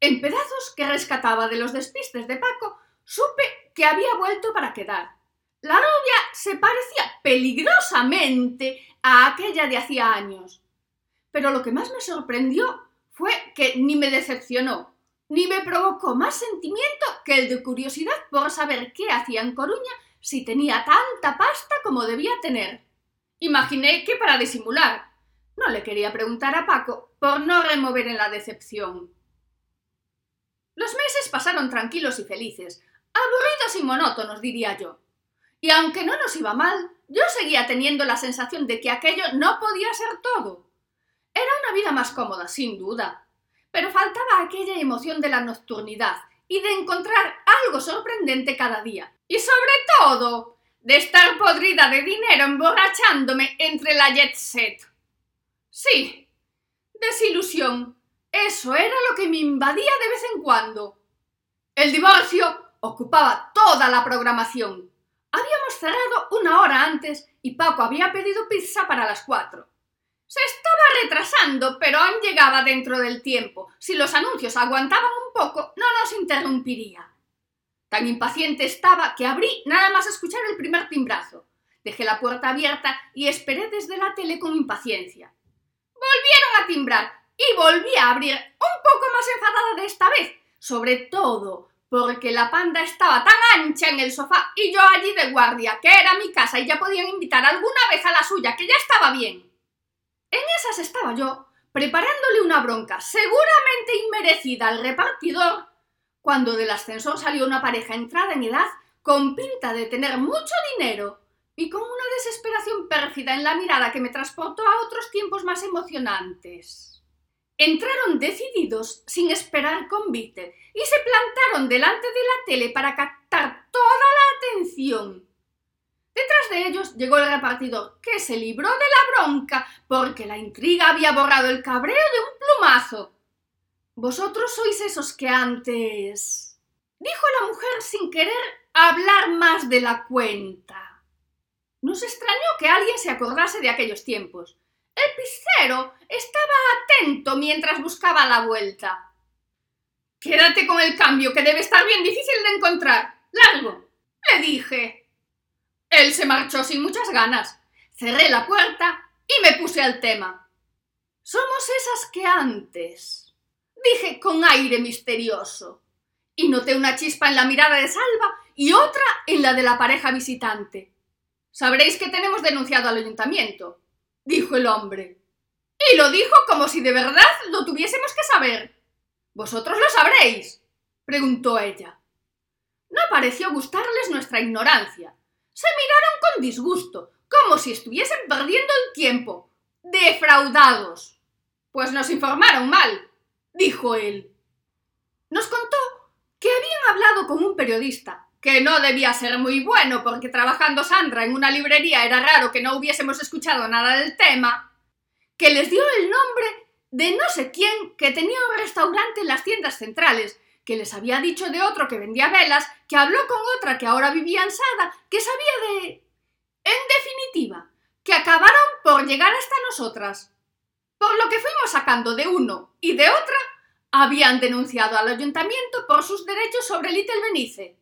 En pedazos que rescataba de los despistes de Paco, supe que había vuelto para quedar. La rubia se parecía peligrosamente a aquella de hacía años. Pero lo que más me sorprendió fue que ni me decepcionó, ni me provocó más sentimiento que el de curiosidad por saber qué hacía en Coruña si tenía tanta pasta como debía tener. Imaginé que para disimular. No le quería preguntar a Paco por no remover en la decepción. Los meses pasaron tranquilos y felices, aburridos y monótonos, diría yo. Y aunque no nos iba mal, yo seguía teniendo la sensación de que aquello no podía ser todo. Era una vida más cómoda, sin duda, pero faltaba aquella emoción de la nocturnidad y de encontrar algo sorprendente cada día. Y sobre todo, de estar podrida de dinero emborrachándome entre la jet set. Sí, desilusión. Eso era lo que me invadía de vez en cuando. El divorcio ocupaba toda la programación. Habíamos cerrado una hora antes y Paco había pedido pizza para las cuatro. Se estaba retrasando, pero aún llegaba dentro del tiempo. Si los anuncios aguantaban un poco, no nos interrumpiría. Tan impaciente estaba que abrí nada más escuchar el primer timbrazo. Dejé la puerta abierta y esperé desde la tele con impaciencia. Volvieron a timbrar y volví a abrir un poco más enfadada de esta vez, sobre todo porque la panda estaba tan ancha en el sofá y yo allí de guardia, que era mi casa y ya podían invitar alguna vez a la suya, que ya estaba bien. En esas estaba yo, preparándole una bronca seguramente inmerecida al repartidor, cuando del ascensor salió una pareja entrada en edad con pinta de tener mucho dinero y con una desesperación pérfida en la mirada que me transportó a otros tiempos más emocionantes. Entraron decididos, sin esperar convite, y se plantaron delante de la tele para captar toda la atención. Detrás de ellos llegó el repartidor, que se libró de la bronca porque la intriga había borrado el cabreo de un plumazo. Vosotros sois esos que antes. dijo la mujer sin querer hablar más de la cuenta. Nos extrañó que alguien se acordase de aquellos tiempos. El pizzero estaba atento mientras buscaba la vuelta. Quédate con el cambio, que debe estar bien difícil de encontrar. Largo, le dije. Él se marchó sin muchas ganas. Cerré la puerta y me puse al tema. Somos esas que antes, dije con aire misterioso, y noté una chispa en la mirada de Salva y otra en la de la pareja visitante. Sabréis que tenemos denunciado al ayuntamiento dijo el hombre. Y lo dijo como si de verdad lo tuviésemos que saber. ¿Vosotros lo sabréis? preguntó ella. No pareció gustarles nuestra ignorancia. Se miraron con disgusto, como si estuviesen perdiendo el tiempo. Defraudados. Pues nos informaron mal, dijo él. Nos contó que habían hablado con un periodista, que no debía ser muy bueno porque trabajando Sandra en una librería era raro que no hubiésemos escuchado nada del tema, que les dio el nombre de no sé quién que tenía un restaurante en las tiendas centrales, que les había dicho de otro que vendía velas, que habló con otra que ahora vivía en Sada, que sabía de... En definitiva, que acabaron por llegar hasta nosotras. Por lo que fuimos sacando de uno y de otra, habían denunciado al ayuntamiento por sus derechos sobre Little Benice.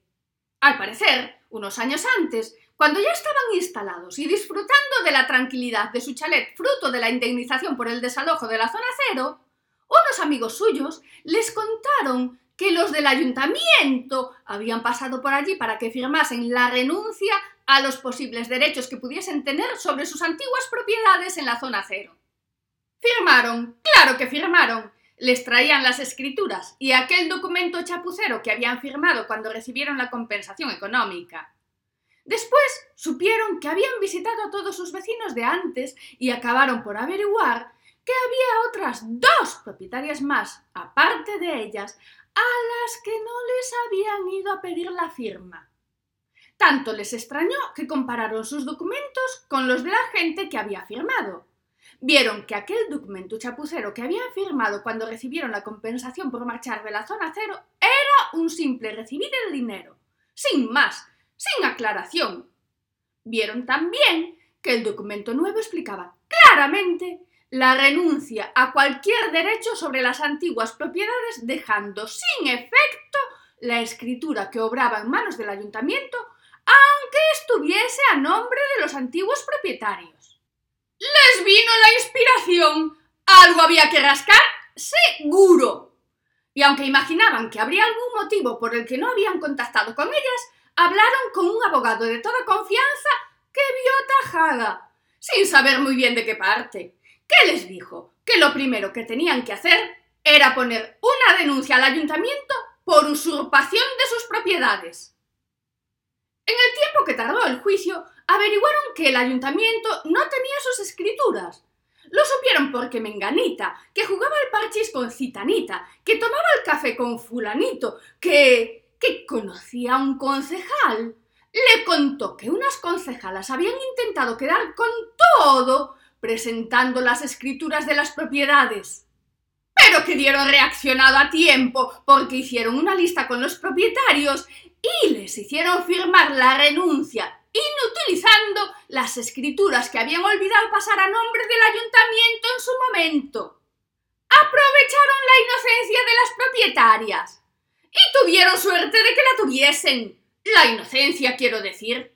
Al parecer, unos años antes, cuando ya estaban instalados y disfrutando de la tranquilidad de su chalet fruto de la indemnización por el desalojo de la zona cero, unos amigos suyos les contaron que los del ayuntamiento habían pasado por allí para que firmasen la renuncia a los posibles derechos que pudiesen tener sobre sus antiguas propiedades en la zona cero. Firmaron, claro que firmaron. Les traían las escrituras y aquel documento chapucero que habían firmado cuando recibieron la compensación económica. Después supieron que habían visitado a todos sus vecinos de antes y acabaron por averiguar que había otras dos propietarias más, aparte de ellas, a las que no les habían ido a pedir la firma. Tanto les extrañó que compararon sus documentos con los de la gente que había firmado. Vieron que aquel documento chapucero que habían firmado cuando recibieron la compensación por marchar de la zona cero era un simple recibir el dinero, sin más, sin aclaración. Vieron también que el documento nuevo explicaba claramente la renuncia a cualquier derecho sobre las antiguas propiedades, dejando sin efecto la escritura que obraba en manos del ayuntamiento, aunque estuviese a nombre de los antiguos propietarios. Les vino la inspiración. Algo había que rascar, seguro. Y aunque imaginaban que habría algún motivo por el que no habían contactado con ellas, hablaron con un abogado de toda confianza que vio tajada, sin saber muy bien de qué parte. ¿Qué les dijo? Que lo primero que tenían que hacer era poner una denuncia al ayuntamiento por usurpación de sus propiedades. En el tiempo que tardó el juicio, averiguaron que el ayuntamiento no tenía sus escrituras. Lo supieron porque Menganita, que jugaba al parchís con Citanita, que tomaba el café con fulanito, que que conocía a un concejal, le contó que unas concejalas habían intentado quedar con todo presentando las escrituras de las propiedades. Pero que dieron reaccionado a tiempo porque hicieron una lista con los propietarios y les hicieron firmar la renuncia inutilizando las escrituras que habían olvidado pasar a nombre del ayuntamiento en su momento. Aprovecharon la inocencia de las propietarias y tuvieron suerte de que la tuviesen. La inocencia, quiero decir.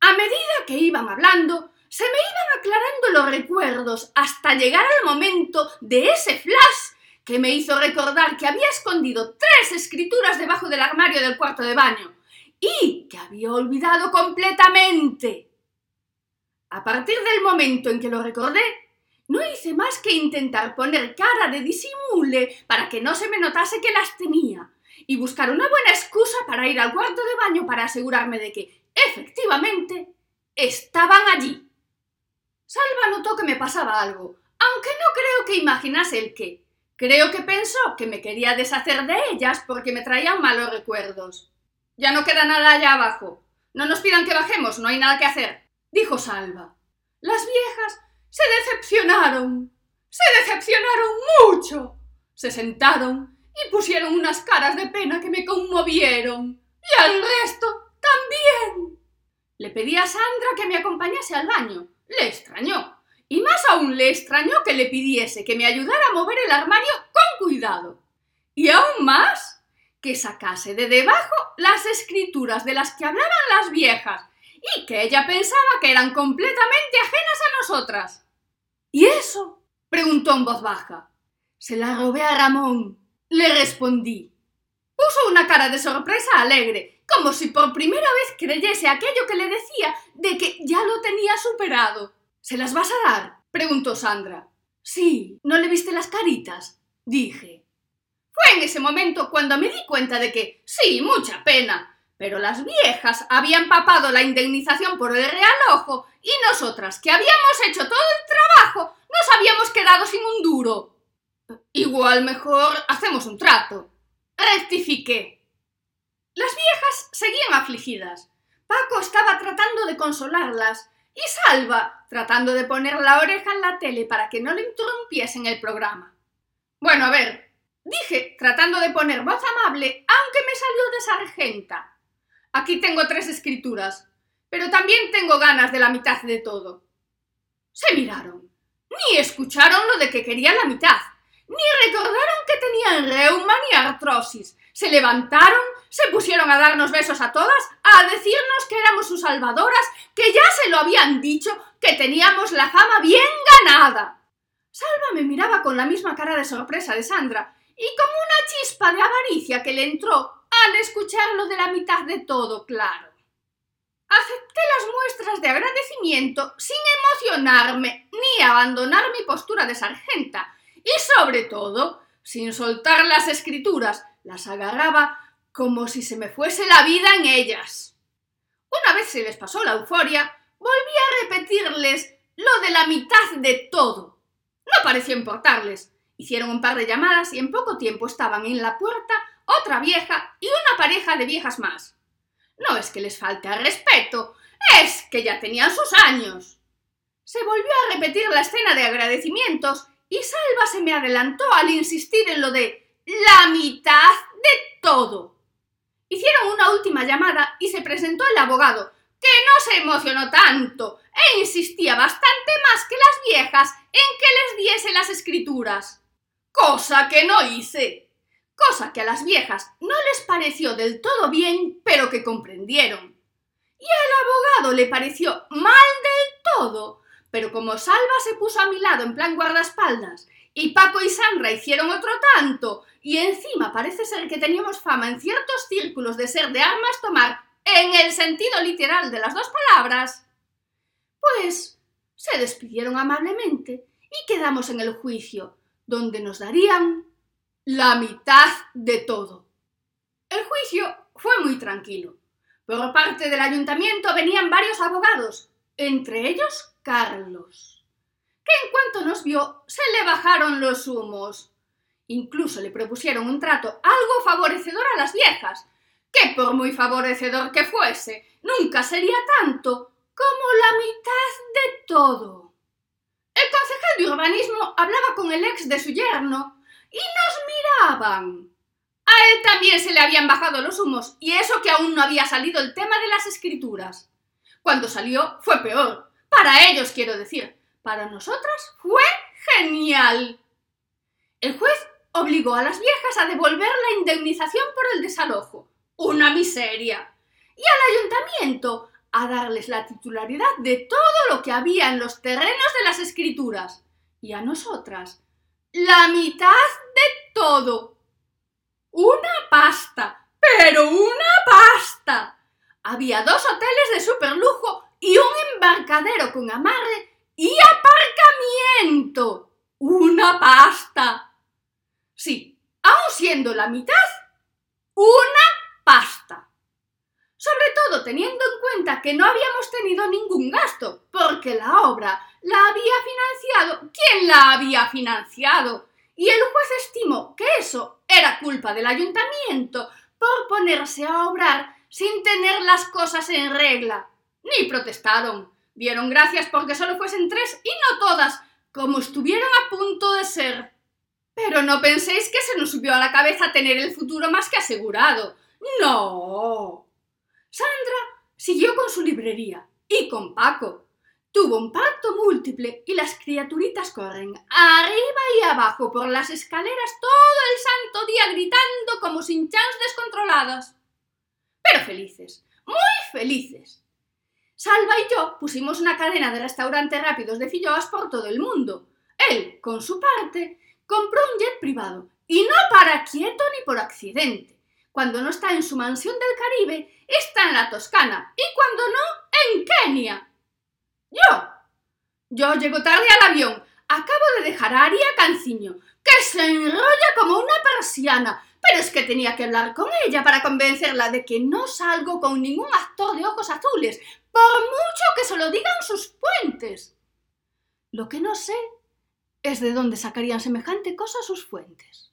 A medida que iban hablando, se me iban aclarando los recuerdos hasta llegar al momento de ese flash que me hizo recordar que había escondido tres escrituras debajo del armario del cuarto de baño y que había olvidado completamente. A partir del momento en que lo recordé, no hice más que intentar poner cara de disimule para que no se me notase que las tenía y buscar una buena excusa para ir al cuarto de baño para asegurarme de que, efectivamente, estaban allí. Salva notó que me pasaba algo, aunque no creo que imaginase el qué. Creo que pensó que me quería deshacer de ellas porque me traían malos recuerdos. Ya no queda nada allá abajo. No nos pidan que bajemos, no hay nada que hacer, dijo Salva. Las viejas se decepcionaron. Se decepcionaron mucho. Se sentaron y pusieron unas caras de pena que me conmovieron. Y al resto también. Le pedí a Sandra que me acompañase al baño. Le extrañó. Y más aún le extrañó que le pidiese que me ayudara a mover el armario con cuidado. Y aún más, que sacase de debajo las escrituras de las que hablaban las viejas y que ella pensaba que eran completamente ajenas a nosotras. ¿Y eso? preguntó en voz baja. Se la robé a Ramón, le respondí. Puso una cara de sorpresa alegre, como si por primera vez creyese aquello que le decía de que ya lo tenía superado. ¿Se las vas a dar? preguntó Sandra. Sí, ¿no le viste las caritas? dije. Fue en ese momento cuando me di cuenta de que, sí, mucha pena, pero las viejas habían papado la indemnización por el real ojo y nosotras, que habíamos hecho todo el trabajo, nos habíamos quedado sin un duro. Igual mejor hacemos un trato. Rectifiqué. Las viejas seguían afligidas. Paco estaba tratando de consolarlas y Salva tratando de poner la oreja en la tele para que no le interrumpiesen el programa. Bueno, a ver, dije, tratando de poner voz amable, aunque me salió de sargenta. Aquí tengo tres escrituras, pero también tengo ganas de la mitad de todo. Se miraron. Ni escucharon lo de que quería la mitad, ni recordaron que tenían reuma ni artrosis. Se levantaron, se pusieron a darnos besos a todas, a decirnos que éramos sus salvadoras, que ya se lo habían dicho, que teníamos la fama bien ganada. Salva me miraba con la misma cara de sorpresa de Sandra y con una chispa de avaricia que le entró al escuchar lo de la mitad de todo claro. Acepté las muestras de agradecimiento sin emocionarme ni abandonar mi postura de sargenta y sobre todo sin soltar las escrituras, las agarraba como si se me fuese la vida en ellas. Una vez se les pasó la euforia, volví a repetirles lo de la mitad de todo. No pareció importarles. Hicieron un par de llamadas y en poco tiempo estaban en la puerta otra vieja y una pareja de viejas más. No es que les falte respeto, es que ya tenían sus años. Se volvió a repetir la escena de agradecimientos y Salva se me adelantó al insistir en lo de la mitad de todo. Hicieron una última llamada y se presentó el abogado, que no se emocionó tanto e insistía bastante más que las viejas en que les diese las escrituras. Cosa que no hice cosa que a las viejas no les pareció del todo bien, pero que comprendieron. Y al abogado le pareció mal del todo, pero como Salva se puso a mi lado en plan guardaespaldas, y Paco y Sandra hicieron otro tanto, y encima parece ser que teníamos fama en ciertos círculos de ser de armas tomar en el sentido literal de las dos palabras, pues se despidieron amablemente y quedamos en el juicio, donde nos darían la mitad de todo. El juicio fue muy tranquilo. Por parte del ayuntamiento venían varios abogados, entre ellos Carlos, que en cuanto nos vio se le bajaron los humos. Incluso le propusieron un trato algo favorecedor a las viejas, que por muy favorecedor que fuese, nunca sería tanto como la mitad de todo. El concejal de urbanismo hablaba con el ex de su yerno y nos miraban. A él también se le habían bajado los humos, y eso que aún no había salido el tema de las escrituras. Cuando salió fue peor. Para ellos, quiero decir. Para nosotras fue genial. El juez obligó a las viejas a devolver la indemnización por el desalojo. Una miseria. Y al ayuntamiento a darles la titularidad de todo lo que había en los terrenos de las escrituras. Y a nosotras la mitad de todo. Una pasta, pero una pasta. Había dos hoteles de superlujo y un embarcadero con amarre y aparcamiento. Una pasta. Sí, aun siendo la mitad, una pasta. Sobre todo teniendo en cuenta que no habíamos tenido ningún gasto, porque la obra la había financiado quien la había financiado. Y el juez estimó que eso era culpa del ayuntamiento por ponerse a obrar sin tener las cosas en regla. Ni protestaron. Dieron gracias porque solo fuesen tres y no todas, como estuvieron a punto de ser. Pero no penséis que se nos subió a la cabeza tener el futuro más que asegurado. No. Sandra siguió con su librería y con Paco. Tuvo un parto múltiple y las criaturitas corren arriba y abajo por las escaleras todo el santo día gritando como sin chans descontroladas. Pero felices, muy felices. Salva y yo pusimos una cadena de restaurantes rápidos de filloas por todo el mundo. Él, con su parte, compró un jet privado y no para quieto ni por accidente. Cuando no está en su mansión del Caribe, está en la Toscana y cuando no, en Kenia. Yo. Yo llego tarde al avión. Acabo de dejar a Aria Canciño, que se enrolla como una persiana, pero es que tenía que hablar con ella para convencerla de que no salgo con ningún actor de ojos azules, por mucho que se lo digan sus puentes. Lo que no sé es de dónde sacarían semejante cosa sus fuentes.